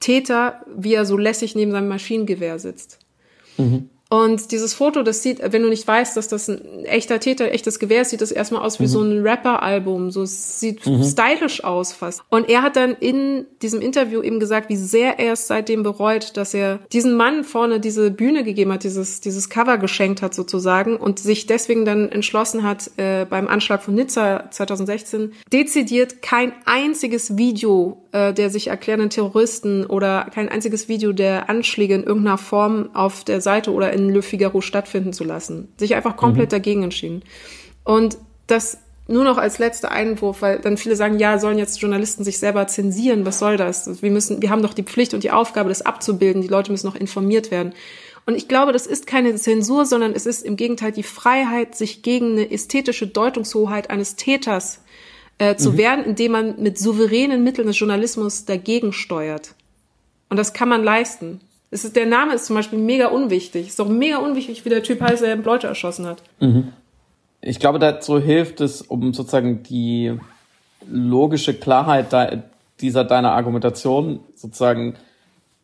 Täter, wie er so lässig neben seinem Maschinengewehr sitzt. Mhm. Und dieses Foto, das sieht, wenn du nicht weißt, dass das ein echter Täter, echtes Gewehr ist, sieht das erstmal aus wie mhm. so ein Rapper-Album. So sieht mhm. stylisch aus fast. Und er hat dann in diesem Interview eben gesagt, wie sehr er es seitdem bereut, dass er diesen Mann vorne diese Bühne gegeben hat, dieses, dieses Cover geschenkt hat sozusagen und sich deswegen dann entschlossen hat, äh, beim Anschlag von Nizza 2016 dezidiert kein einziges Video äh, der sich erklärenden Terroristen oder kein einziges Video der Anschläge in irgendeiner Form auf der Seite oder in Le Figaro stattfinden zu lassen. Sich einfach komplett mhm. dagegen entschieden. Und das nur noch als letzter Einwurf, weil dann viele sagen, ja, sollen jetzt Journalisten sich selber zensieren? Was soll das? Wir müssen, wir haben doch die Pflicht und die Aufgabe, das abzubilden. Die Leute müssen noch informiert werden. Und ich glaube, das ist keine Zensur, sondern es ist im Gegenteil die Freiheit, sich gegen eine ästhetische Deutungshoheit eines Täters äh, zu mhm. werden, indem man mit souveränen Mitteln des Journalismus dagegen steuert. Und das kann man leisten. Es ist, der Name ist zum Beispiel mega unwichtig. Ist doch mega unwichtig, wie der Typ heißt, der Leute erschossen hat. Mhm. Ich glaube, dazu hilft es, um sozusagen die logische Klarheit dieser deiner Argumentation sozusagen,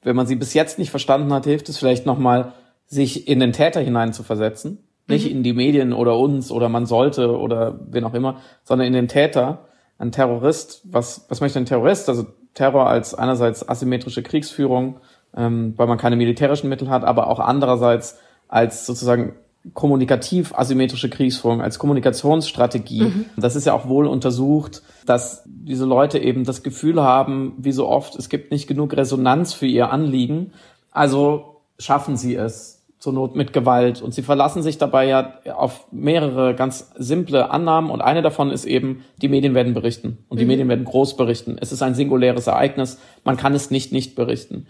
wenn man sie bis jetzt nicht verstanden hat, hilft es vielleicht nochmal, sich in den Täter hinein zu versetzen nicht mhm. in die Medien oder uns oder man sollte oder wen auch immer, sondern in den Täter. Ein Terrorist, was, was möchte ein Terrorist? Also Terror als einerseits asymmetrische Kriegsführung, ähm, weil man keine militärischen Mittel hat, aber auch andererseits als sozusagen kommunikativ asymmetrische Kriegsführung, als Kommunikationsstrategie. Mhm. Das ist ja auch wohl untersucht, dass diese Leute eben das Gefühl haben, wie so oft, es gibt nicht genug Resonanz für ihr Anliegen. Also schaffen sie es, zur Not mit Gewalt. Und sie verlassen sich dabei ja auf mehrere ganz simple Annahmen. Und eine davon ist eben, die Medien werden berichten. Und die mhm. Medien werden groß berichten. Es ist ein singuläres Ereignis. Man kann es nicht nicht berichten.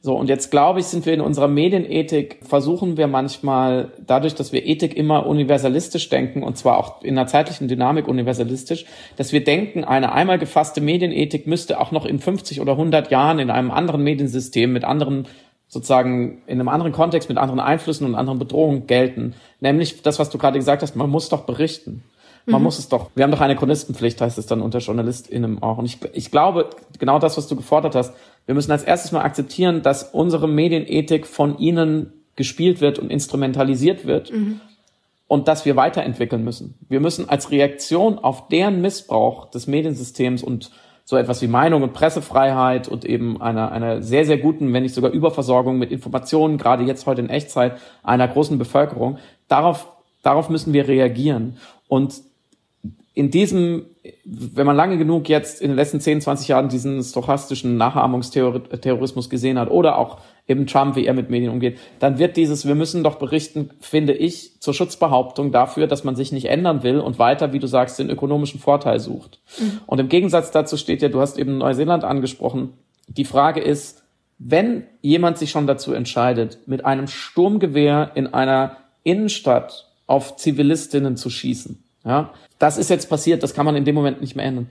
So, und jetzt glaube ich, sind wir in unserer Medienethik, versuchen wir manchmal, dadurch, dass wir Ethik immer universalistisch denken, und zwar auch in einer zeitlichen Dynamik universalistisch, dass wir denken, eine einmal gefasste Medienethik müsste auch noch in 50 oder 100 Jahren in einem anderen Mediensystem mit anderen sozusagen in einem anderen Kontext mit anderen Einflüssen und anderen Bedrohungen gelten. Nämlich das, was du gerade gesagt hast, man muss doch berichten. Man mhm. muss es doch, wir haben doch eine Chronistenpflicht, heißt es dann unter JournalistInnen auch. Und ich, ich glaube, genau das, was du gefordert hast, wir müssen als erstes mal akzeptieren, dass unsere Medienethik von ihnen gespielt wird und instrumentalisiert wird mhm. und dass wir weiterentwickeln müssen. Wir müssen als Reaktion auf deren Missbrauch des Mediensystems und so etwas wie Meinung und Pressefreiheit und eben einer, einer sehr, sehr guten, wenn nicht sogar Überversorgung mit Informationen, gerade jetzt heute in Echtzeit, einer großen Bevölkerung, darauf, darauf müssen wir reagieren. Und in diesem, wenn man lange genug jetzt in den letzten 10, 20 Jahren diesen stochastischen Nachahmungsterrorismus gesehen hat oder auch eben Trump, wie er mit Medien umgeht, dann wird dieses, wir müssen doch berichten, finde ich, zur Schutzbehauptung dafür, dass man sich nicht ändern will und weiter, wie du sagst, den ökonomischen Vorteil sucht. Mhm. Und im Gegensatz dazu steht ja, du hast eben Neuseeland angesprochen, die Frage ist, wenn jemand sich schon dazu entscheidet, mit einem Sturmgewehr in einer Innenstadt auf Zivilistinnen zu schießen, ja, das ist jetzt passiert, das kann man in dem Moment nicht mehr ändern.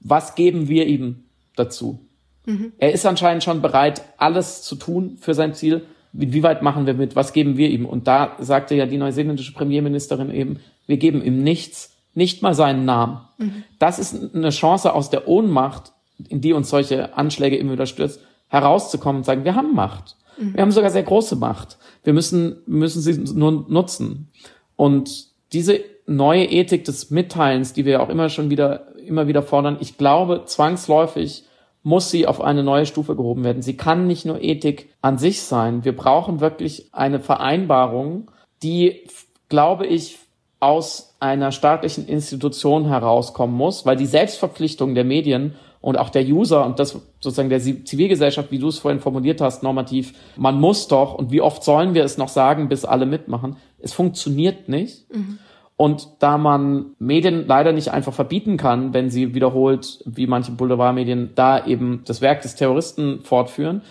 Was geben wir ihm dazu? Mhm. Er ist anscheinend schon bereit, alles zu tun für sein Ziel. Wie weit machen wir mit? Was geben wir ihm? Und da sagte ja die neuseeländische Premierministerin eben, wir geben ihm nichts, nicht mal seinen Namen. Mhm. Das ist eine Chance aus der Ohnmacht, in die uns solche Anschläge immer wieder stürzt, herauszukommen und sagen, wir haben Macht. Mhm. Wir haben sogar sehr große Macht. Wir müssen, müssen sie nur nutzen. Und diese neue Ethik des Mitteilens, die wir auch immer schon wieder, immer wieder fordern, ich glaube, zwangsläufig muss sie auf eine neue Stufe gehoben werden. Sie kann nicht nur Ethik an sich sein. Wir brauchen wirklich eine Vereinbarung, die, glaube ich, aus einer staatlichen Institution herauskommen muss, weil die Selbstverpflichtung der Medien und auch der User und das sozusagen der Zivilgesellschaft, wie du es vorhin formuliert hast, normativ, man muss doch, und wie oft sollen wir es noch sagen, bis alle mitmachen, es funktioniert nicht. Mhm. Und da man Medien leider nicht einfach verbieten kann, wenn sie wiederholt, wie manche Boulevardmedien, da eben das Werk des Terroristen fortführen,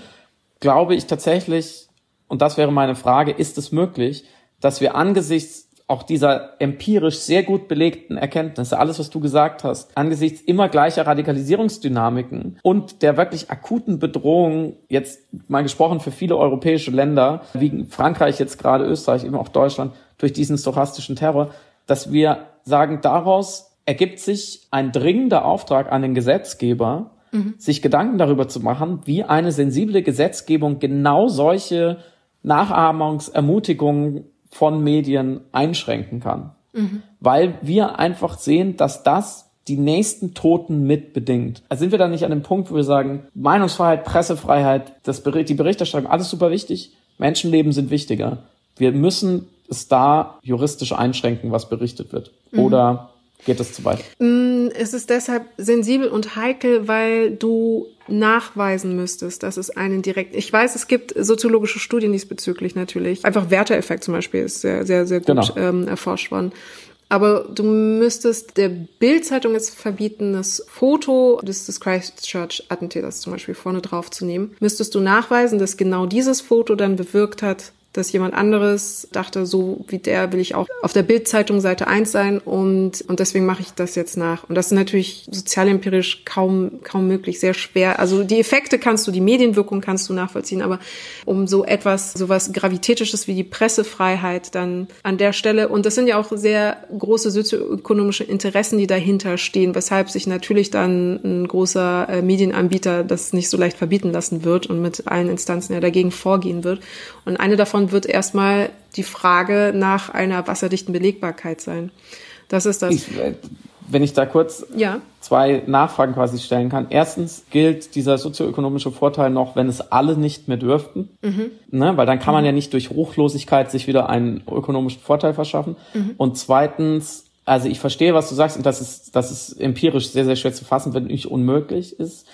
glaube ich tatsächlich, und das wäre meine Frage, ist es möglich, dass wir angesichts auch dieser empirisch sehr gut belegten Erkenntnisse, alles, was du gesagt hast, angesichts immer gleicher Radikalisierungsdynamiken und der wirklich akuten Bedrohung, jetzt mal gesprochen für viele europäische Länder, wie Frankreich jetzt gerade, Österreich, eben auch Deutschland, durch diesen stochastischen Terror, dass wir sagen, daraus ergibt sich ein dringender Auftrag an den Gesetzgeber, mhm. sich Gedanken darüber zu machen, wie eine sensible Gesetzgebung genau solche Nachahmungsermutigungen von Medien einschränken kann. Mhm. Weil wir einfach sehen, dass das die nächsten Toten mit bedingt. Also sind wir da nicht an dem Punkt, wo wir sagen, Meinungsfreiheit, Pressefreiheit, das die Berichterstattung, alles super wichtig. Menschenleben sind wichtiger. Wir müssen es da juristisch einschränken, was berichtet wird? Mhm. Oder geht es zu weit? Mm, es ist deshalb sensibel und heikel, weil du nachweisen müsstest, dass es einen direkt. Ich weiß, es gibt soziologische Studien diesbezüglich natürlich. Einfach Werteeffekt zum Beispiel ist sehr, sehr, sehr gut genau. ähm, erforscht worden. Aber du müsstest der Bildzeitung jetzt verbieten, das Foto des, des Christchurch-Attentäters zum Beispiel vorne drauf zu nehmen. Müsstest du nachweisen, dass genau dieses Foto dann bewirkt hat, dass jemand anderes dachte, so wie der will ich auch auf der Bildzeitung Seite 1 sein und, und deswegen mache ich das jetzt nach. Und das ist natürlich sozialempirisch kaum, kaum möglich, sehr schwer. Also die Effekte kannst du, die Medienwirkung kannst du nachvollziehen, aber um so etwas, so was Gravitätisches wie die Pressefreiheit dann an der Stelle, und das sind ja auch sehr große sozioökonomische Interessen, die dahinter stehen, weshalb sich natürlich dann ein großer äh, Medienanbieter das nicht so leicht verbieten lassen wird und mit allen Instanzen ja dagegen vorgehen wird. Und eine davon wird erstmal die Frage nach einer wasserdichten Belegbarkeit sein. Das ist das. Ich, äh, wenn ich da kurz ja. zwei Nachfragen quasi stellen kann. Erstens gilt dieser sozioökonomische Vorteil noch, wenn es alle nicht mehr dürften, mhm. ne? weil dann kann man mhm. ja nicht durch Ruchlosigkeit sich wieder einen ökonomischen Vorteil verschaffen. Mhm. Und zweitens, also ich verstehe, was du sagst und dass es, dass es empirisch sehr, sehr schwer zu fassen, wenn nicht unmöglich ist.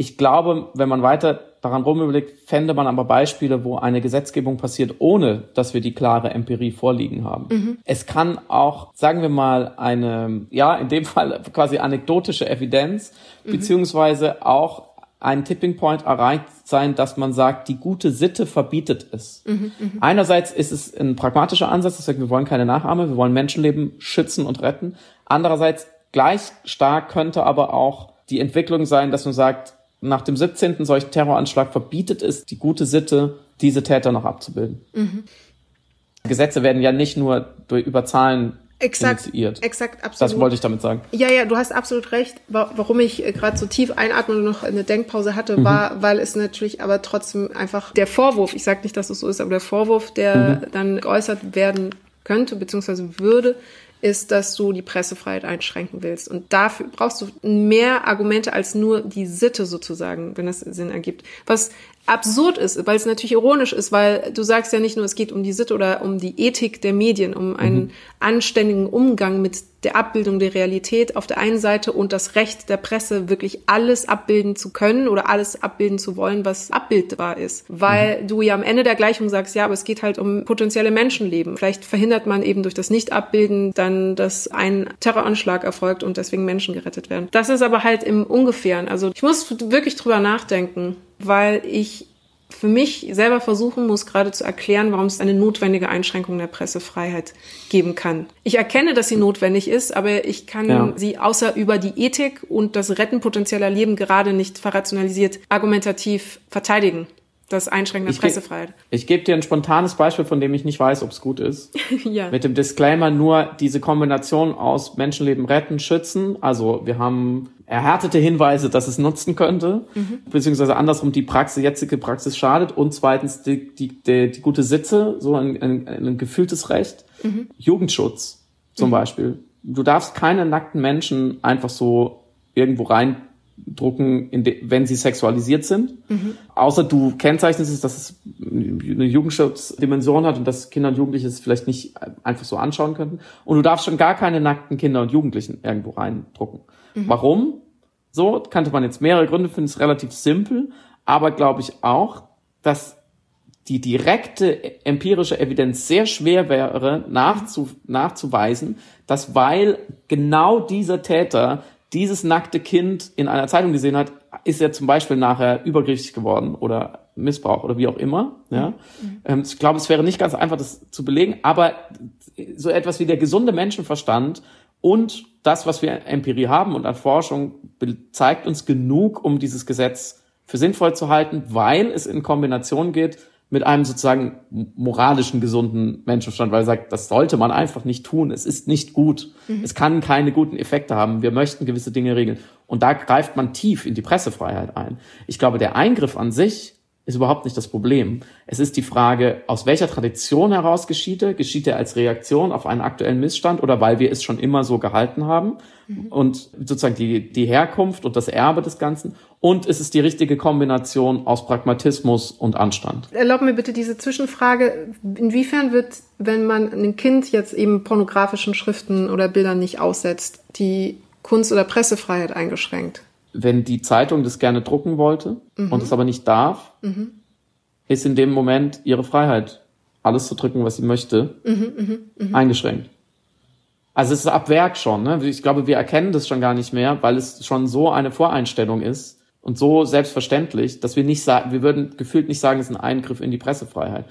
Ich glaube, wenn man weiter daran rumüberlegt, fände man aber Beispiele, wo eine Gesetzgebung passiert, ohne dass wir die klare Empirie vorliegen haben. Mhm. Es kann auch, sagen wir mal, eine, ja, in dem Fall quasi anekdotische Evidenz, mhm. beziehungsweise auch ein Tipping Point erreicht sein, dass man sagt, die gute Sitte verbietet es. Mhm, Einerseits ist es ein pragmatischer Ansatz, das heißt, wir wollen keine Nachahme, wir wollen Menschenleben schützen und retten. Andererseits gleich stark könnte aber auch die Entwicklung sein, dass man sagt, nach dem 17. solchen Terroranschlag verbietet es die gute Sitte, diese Täter noch abzubilden. Mhm. Gesetze werden ja nicht nur durch, über Zahlen Exakt, initiiert. exakt, absolut. Das wollte ich damit sagen. Ja, ja, du hast absolut recht. Warum ich äh, gerade so tief einatmen und noch eine Denkpause hatte, mhm. war, weil es natürlich aber trotzdem einfach der Vorwurf, ich sage nicht, dass es so ist, aber der Vorwurf, der mhm. dann geäußert werden könnte, beziehungsweise würde, ist, dass du die Pressefreiheit einschränken willst. Und dafür brauchst du mehr Argumente als nur die Sitte sozusagen, wenn das Sinn ergibt. Was absurd ist, weil es natürlich ironisch ist, weil du sagst ja nicht nur, es geht um die Sitte oder um die Ethik der Medien, um einen mhm. Anständigen Umgang mit der Abbildung der Realität auf der einen Seite und das Recht der Presse, wirklich alles abbilden zu können oder alles abbilden zu wollen, was abbildbar ist. Weil mhm. du ja am Ende der Gleichung sagst, ja, aber es geht halt um potenzielle Menschenleben. Vielleicht verhindert man eben durch das Nicht-Abbilden dann, dass ein Terroranschlag erfolgt und deswegen Menschen gerettet werden. Das ist aber halt im Ungefähren. Also ich muss wirklich drüber nachdenken weil ich für mich selber versuchen muss, gerade zu erklären, warum es eine notwendige Einschränkung der Pressefreiheit geben kann. Ich erkenne, dass sie notwendig ist, aber ich kann ja. sie außer über die Ethik und das Retten potenzieller Leben gerade nicht verrationalisiert argumentativ verteidigen. Das Einschränken der ich Pressefreiheit. Ge ich gebe dir ein spontanes Beispiel, von dem ich nicht weiß, ob es gut ist. ja. Mit dem Disclaimer nur diese Kombination aus Menschenleben retten, schützen. Also wir haben erhärtete Hinweise, dass es nutzen könnte, mhm. beziehungsweise andersrum die Praxis, jetzige Praxis schadet und zweitens die, die, die, die gute Sitze, so ein, ein, ein gefühltes Recht, mhm. Jugendschutz zum mhm. Beispiel. Du darfst keine nackten Menschen einfach so irgendwo reindrucken, wenn sie sexualisiert sind. Mhm. Außer du kennzeichnest es, dass es eine Jugendschutzdimension hat und dass Kinder und Jugendliche es vielleicht nicht einfach so anschauen könnten. Und du darfst schon gar keine nackten Kinder und Jugendlichen irgendwo reindrucken. Mhm. Warum? So, kannte man jetzt mehrere Gründe, finde es relativ simpel, aber glaube ich auch, dass die direkte empirische Evidenz sehr schwer wäre nachzu, nachzuweisen, dass weil genau dieser Täter dieses nackte Kind in einer Zeitung gesehen hat, ist er zum Beispiel nachher übergriffig geworden oder Missbrauch oder wie auch immer. Ja? Mhm. Ähm, ich glaube, es wäre nicht ganz einfach, das zu belegen, aber so etwas wie der gesunde Menschenverstand und das, was wir Empirie haben und an Forschung, zeigt uns genug, um dieses Gesetz für sinnvoll zu halten, weil es in Kombination geht mit einem sozusagen moralischen, gesunden Menschenverstand, weil er sagt, das sollte man einfach nicht tun. Es ist nicht gut. Mhm. Es kann keine guten Effekte haben. Wir möchten gewisse Dinge regeln. Und da greift man tief in die Pressefreiheit ein. Ich glaube, der Eingriff an sich ist überhaupt nicht das Problem. Es ist die Frage, aus welcher Tradition heraus geschieht er? Geschieht er als Reaktion auf einen aktuellen Missstand oder weil wir es schon immer so gehalten haben? Mhm. Und sozusagen die, die Herkunft und das Erbe des Ganzen. Und ist es die richtige Kombination aus Pragmatismus und Anstand? Erlaub mir bitte diese Zwischenfrage. Inwiefern wird, wenn man ein Kind jetzt eben pornografischen Schriften oder Bildern nicht aussetzt, die Kunst- oder Pressefreiheit eingeschränkt? Wenn die Zeitung das gerne drucken wollte mhm. und es aber nicht darf, mhm. ist in dem Moment ihre Freiheit, alles zu drücken, was sie möchte, mhm, mhm, mhm, eingeschränkt. Also es ist ab Werk schon. Ne? Ich glaube, wir erkennen das schon gar nicht mehr, weil es schon so eine Voreinstellung ist und so selbstverständlich, dass wir nicht sagen, wir würden gefühlt nicht sagen, es ist ein Eingriff in die Pressefreiheit.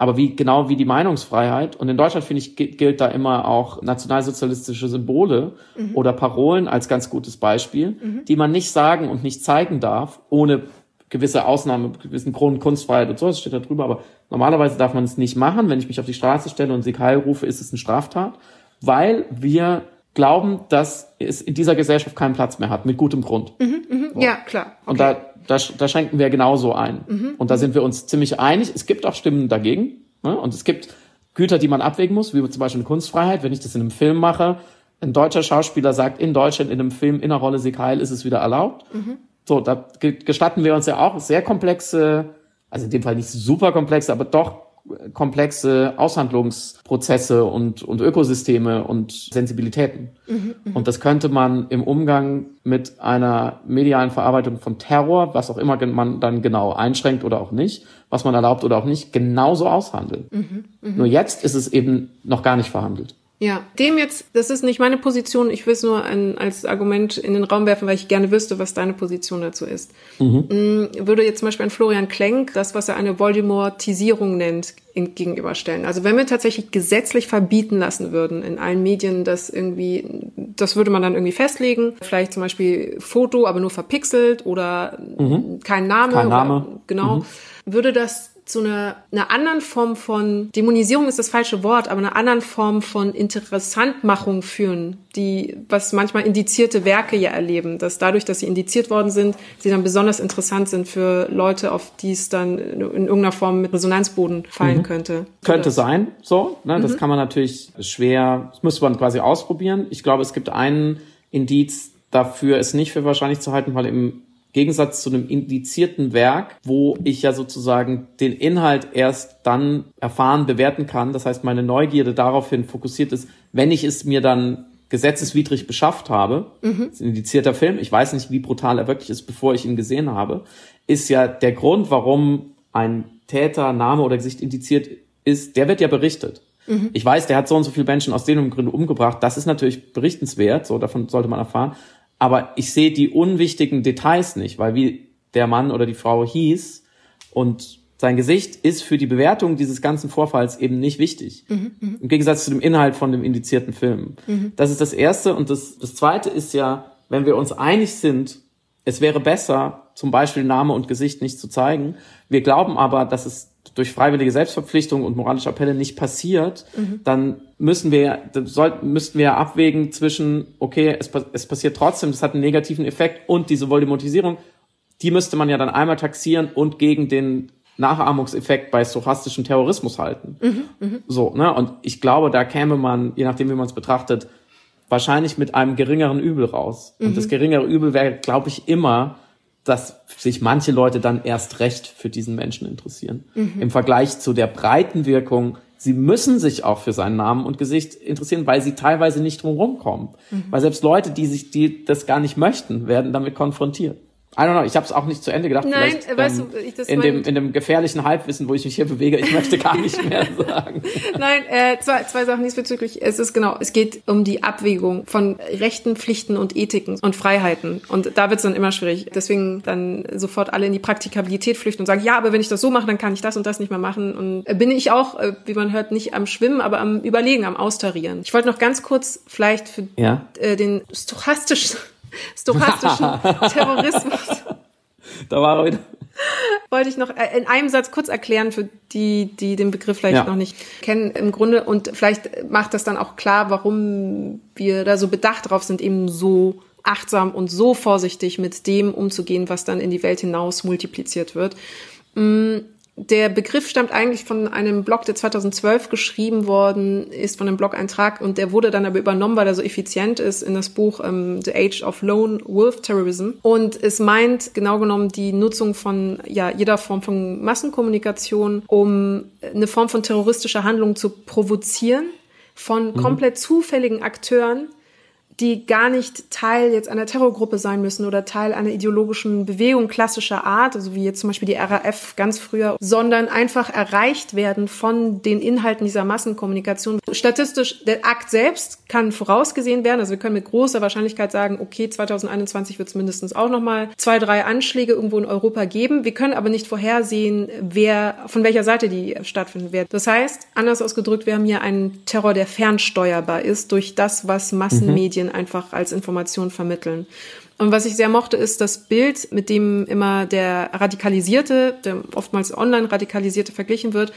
Aber wie, genau wie die Meinungsfreiheit. Und in Deutschland, finde ich, gilt da immer auch nationalsozialistische Symbole mhm. oder Parolen als ganz gutes Beispiel, mhm. die man nicht sagen und nicht zeigen darf, ohne gewisse Ausnahmen, gewissen Grund, Kunstfreiheit und so, das steht da drüber. Aber normalerweise darf man es nicht machen. Wenn ich mich auf die Straße stelle und Sieg Heil rufe, ist es eine Straftat, weil wir glauben, dass es in dieser Gesellschaft keinen Platz mehr hat, mit gutem Grund. Mhm, mh. so. Ja, klar. Okay. Und da, da, da schränken wir genauso ein. Mhm, und da sind wir uns ziemlich einig. Es gibt auch Stimmen dagegen. Ne? Und es gibt Güter, die man abwägen muss, wie zum Beispiel eine Kunstfreiheit. Wenn ich das in einem Film mache, ein deutscher Schauspieler sagt in Deutschland in einem Film in der Rolle Sieg Heil ist es wieder erlaubt. Mhm. So, da gestatten wir uns ja auch sehr komplexe, also in dem Fall nicht super komplexe, aber doch komplexe Aushandlungsprozesse und, und Ökosysteme und Sensibilitäten. Mhm, mhm, und das könnte man im Umgang mit einer medialen Verarbeitung von Terror, was auch immer man dann genau einschränkt oder auch nicht, was man erlaubt oder auch nicht, genauso aushandeln. Mhm, mh. Nur jetzt ist es eben noch gar nicht verhandelt. Ja, dem jetzt, das ist nicht meine Position, ich will es nur ein, als Argument in den Raum werfen, weil ich gerne wüsste, was deine Position dazu ist. Mhm. Würde jetzt zum Beispiel an Florian Klenk das, was er eine Voldemortisierung nennt, gegenüberstellen. Also wenn wir tatsächlich gesetzlich verbieten lassen würden in allen Medien, das irgendwie, das würde man dann irgendwie festlegen, vielleicht zum Beispiel Foto, aber nur verpixelt oder mhm. kein Name. Kein Name. Oder, genau. Mhm. Würde das zu einer, einer anderen Form von Dämonisierung ist das falsche Wort, aber einer anderen Form von Interessantmachung führen, die, was manchmal indizierte Werke ja erleben, dass dadurch, dass sie indiziert worden sind, sie dann besonders interessant sind für Leute, auf die es dann in irgendeiner Form mit Resonanzboden fallen mhm. könnte. Könnte sein, so, ne? Das mhm. kann man natürlich schwer, das müsste man quasi ausprobieren. Ich glaube, es gibt einen Indiz dafür, es nicht für wahrscheinlich zu halten, weil im Gegensatz zu einem indizierten Werk, wo ich ja sozusagen den Inhalt erst dann erfahren, bewerten kann. Das heißt, meine Neugierde daraufhin fokussiert ist, wenn ich es mir dann gesetzeswidrig beschafft habe, mhm. ist ein indizierter Film, ich weiß nicht, wie brutal er wirklich ist, bevor ich ihn gesehen habe, ist ja der Grund, warum ein Täter, Name oder Gesicht indiziert ist, der wird ja berichtet. Mhm. Ich weiß, der hat so und so viele Menschen aus den Gründen umgebracht. Das ist natürlich berichtenswert, so davon sollte man erfahren aber ich sehe die unwichtigen Details nicht, weil wie der Mann oder die Frau hieß und sein Gesicht ist für die Bewertung dieses ganzen Vorfalls eben nicht wichtig. Mhm, mh. Im Gegensatz zu dem Inhalt von dem indizierten Film. Mhm. Das ist das Erste. Und das, das Zweite ist ja, wenn wir uns einig sind, es wäre besser, zum Beispiel Name und Gesicht nicht zu zeigen. Wir glauben aber, dass es durch freiwillige Selbstverpflichtung und moralische Appelle nicht passiert, mhm. dann müssen wir, sollten, müssten wir abwägen zwischen, okay, es, es passiert trotzdem, das hat einen negativen Effekt und diese Voldemortisierung, die müsste man ja dann einmal taxieren und gegen den Nachahmungseffekt bei stochastischem Terrorismus halten. Mhm, mh. So, ne? Und ich glaube, da käme man, je nachdem, wie man es betrachtet, wahrscheinlich mit einem geringeren Übel raus. Mhm. Und das geringere Übel wäre, glaube ich, immer, dass sich manche Leute dann erst recht für diesen Menschen interessieren. Mhm. Im Vergleich zu der breiten Wirkung, sie müssen sich auch für seinen Namen und Gesicht interessieren, weil sie teilweise nicht drumherum kommen. Mhm. Weil selbst Leute, die sich, die das gar nicht möchten, werden damit konfrontiert. I don't know, ich habe es auch nicht zu Ende gedacht. Nein, weißt ähm, du, ich das in dem in dem gefährlichen Halbwissen, wo ich mich hier bewege, ich möchte gar nicht mehr sagen. Nein, äh, zwei, zwei Sachen diesbezüglich. Es ist genau, es geht um die Abwägung von Rechten, Pflichten und Ethiken und Freiheiten. Und da wird es dann immer schwierig. Deswegen dann sofort alle in die Praktikabilität flüchten und sagen, ja, aber wenn ich das so mache, dann kann ich das und das nicht mehr machen. Und äh, bin ich auch, äh, wie man hört, nicht am Schwimmen, aber am Überlegen, am Austarieren. Ich wollte noch ganz kurz vielleicht für ja? äh, den stochastischen stochastischen Terrorismus. Da war er wieder. Wollte ich noch äh, in einem Satz kurz erklären für die, die den Begriff vielleicht ja. noch nicht kennen im Grunde und vielleicht macht das dann auch klar, warum wir da so bedacht drauf sind, eben so achtsam und so vorsichtig mit dem umzugehen, was dann in die Welt hinaus multipliziert wird. Der Begriff stammt eigentlich von einem Blog, der 2012 geschrieben worden ist, von einem Blog-Eintrag und der wurde dann aber übernommen, weil er so effizient ist in das Buch ähm, The Age of Lone Wolf Terrorism. Und es meint genau genommen die Nutzung von ja, jeder Form von Massenkommunikation, um eine Form von terroristischer Handlung zu provozieren von mhm. komplett zufälligen Akteuren, die gar nicht Teil jetzt einer Terrorgruppe sein müssen oder Teil einer ideologischen Bewegung klassischer Art, also wie jetzt zum Beispiel die RAF ganz früher, sondern einfach erreicht werden von den Inhalten dieser Massenkommunikation. Statistisch, der Akt selbst kann vorausgesehen werden, also wir können mit großer Wahrscheinlichkeit sagen, okay, 2021 wird es mindestens auch nochmal zwei, drei Anschläge irgendwo in Europa geben. Wir können aber nicht vorhersehen, wer, von welcher Seite die stattfinden werden. Das heißt, anders ausgedrückt, wir haben hier einen Terror, der fernsteuerbar ist durch das, was Massenmedien mhm Medien einfach als Information vermitteln. Und was ich sehr mochte, ist das Bild, mit dem immer der Radikalisierte, der oftmals online Radikalisierte verglichen wird.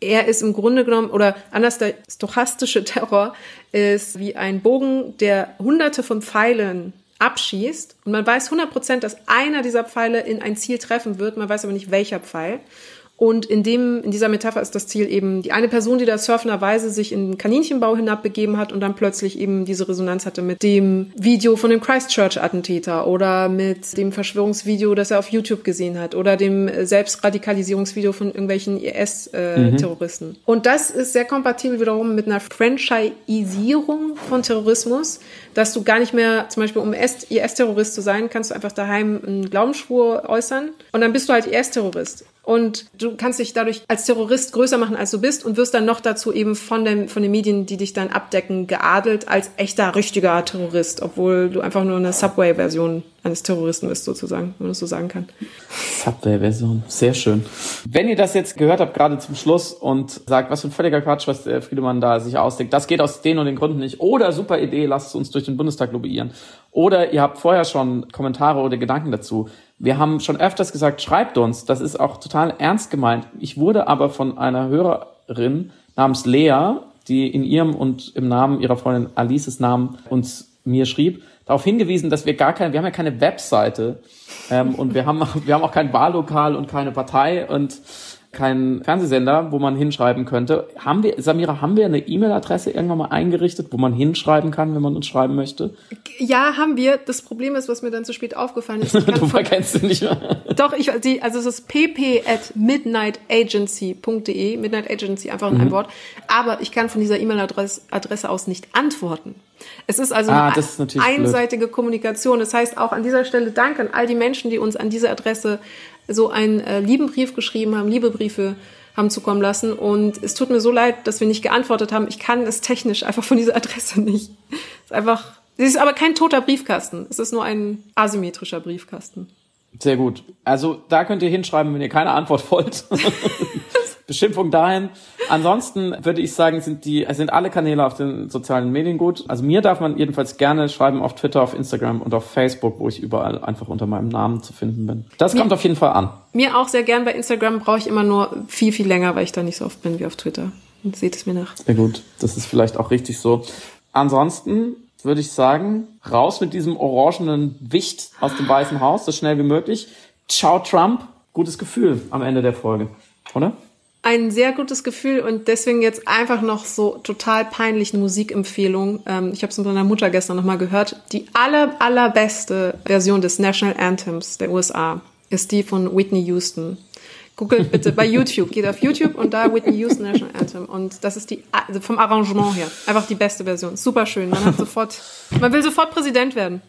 Er ist im Grunde genommen, oder anders der stochastische Terror ist wie ein Bogen, der hunderte von Pfeilen abschießt. Und man weiß 100 Prozent, dass einer dieser Pfeile in ein Ziel treffen wird. Man weiß aber nicht, welcher Pfeil. Und in dem, in dieser Metapher ist das Ziel eben die eine Person, die da surfenderweise sich in den Kaninchenbau hinabbegeben hat und dann plötzlich eben diese Resonanz hatte mit dem Video von dem Christchurch-Attentäter oder mit dem Verschwörungsvideo, das er auf YouTube gesehen hat oder dem Selbstradikalisierungsvideo von irgendwelchen IS-Terroristen. Mhm. Und das ist sehr kompatibel wiederum mit einer Franchisierung von Terrorismus, dass du gar nicht mehr, zum Beispiel um IS-Terrorist zu sein, kannst du einfach daheim einen Glaubensschwur äußern und dann bist du halt IS-Terrorist. Und du kannst dich dadurch als Terrorist größer machen, als du bist und wirst dann noch dazu eben von, dem, von den Medien, die dich dann abdecken, geadelt als echter, richtiger Terrorist, obwohl du einfach nur eine Subway-Version eines Terroristen bist, sozusagen, wenn man das so sagen kann. Subway-Version, sehr schön. Wenn ihr das jetzt gehört habt, gerade zum Schluss und sagt, was für ein völliger Quatsch, was der Friedemann da sich ausdenkt, das geht aus den und den Gründen nicht. Oder super Idee, lasst uns durch den Bundestag lobbyieren. Oder ihr habt vorher schon Kommentare oder Gedanken dazu wir haben schon öfters gesagt, schreibt uns. Das ist auch total ernst gemeint. Ich wurde aber von einer Hörerin namens Lea, die in ihrem und im Namen ihrer Freundin Alices Namen uns mir schrieb, darauf hingewiesen, dass wir gar keine, wir haben ja keine Webseite ähm, und wir haben, wir haben auch kein Wahllokal und keine Partei und keinen Fernsehsender, wo man hinschreiben könnte. Haben wir, Samira, haben wir eine E-Mail-Adresse irgendwann mal eingerichtet, wo man hinschreiben kann, wenn man uns schreiben möchte? Ja, haben wir. Das Problem ist, was mir dann zu spät aufgefallen ist. du verkennst sie nicht mehr. Doch, ich, die, also es ist pp at midnightagency.de, Midnight Agency, einfach in mhm. einem Wort. Aber ich kann von dieser E-Mail-Adresse aus nicht antworten. Es ist also ah, ist eine einseitige blöd. Kommunikation. Das heißt auch an dieser Stelle Dank an all die Menschen, die uns an diese Adresse so einen äh, lieben Brief geschrieben haben, liebe Briefe haben zukommen lassen. Und es tut mir so leid, dass wir nicht geantwortet haben. Ich kann es technisch einfach von dieser Adresse nicht. Es ist einfach, es ist aber kein toter Briefkasten. Es ist nur ein asymmetrischer Briefkasten. Sehr gut. Also da könnt ihr hinschreiben, wenn ihr keine Antwort wollt. Beschimpfung dahin. Ansonsten würde ich sagen, sind die, sind alle Kanäle auf den sozialen Medien gut. Also mir darf man jedenfalls gerne schreiben auf Twitter, auf Instagram und auf Facebook, wo ich überall einfach unter meinem Namen zu finden bin. Das mir, kommt auf jeden Fall an. Mir auch sehr gern. Bei Instagram brauche ich immer nur viel, viel länger, weil ich da nicht so oft bin wie auf Twitter. seht es mir nach. Sehr gut. Das ist vielleicht auch richtig so. Ansonsten würde ich sagen, raus mit diesem orangenen Wicht aus dem Weißen Haus, so schnell wie möglich. Ciao Trump. Gutes Gefühl am Ende der Folge, oder? Ein sehr gutes Gefühl und deswegen jetzt einfach noch so total peinliche Musikempfehlung. Ähm, ich habe es mit meiner Mutter gestern nochmal gehört. Die aller, allerbeste Version des National Anthems der USA ist die von Whitney Houston. Googelt bitte bei YouTube, geht auf YouTube und da Whitney Houston National Anthem. Und das ist die, also vom Arrangement her, einfach die beste Version. Super schön. Man hat sofort, man will sofort Präsident werden.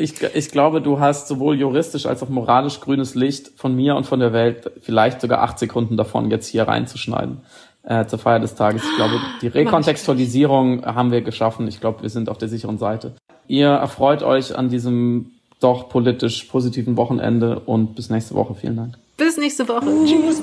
Ich, ich glaube, du hast sowohl juristisch als auch moralisch grünes Licht von mir und von der Welt, vielleicht sogar acht Sekunden davon, jetzt hier reinzuschneiden äh, zur Feier des Tages. Ich glaube, die Rekontextualisierung haben wir geschaffen. Ich glaube, wir sind auf der sicheren Seite. Ihr erfreut euch an diesem doch politisch positiven Wochenende und bis nächste Woche. Vielen Dank. Bis nächste Woche. Tschüss.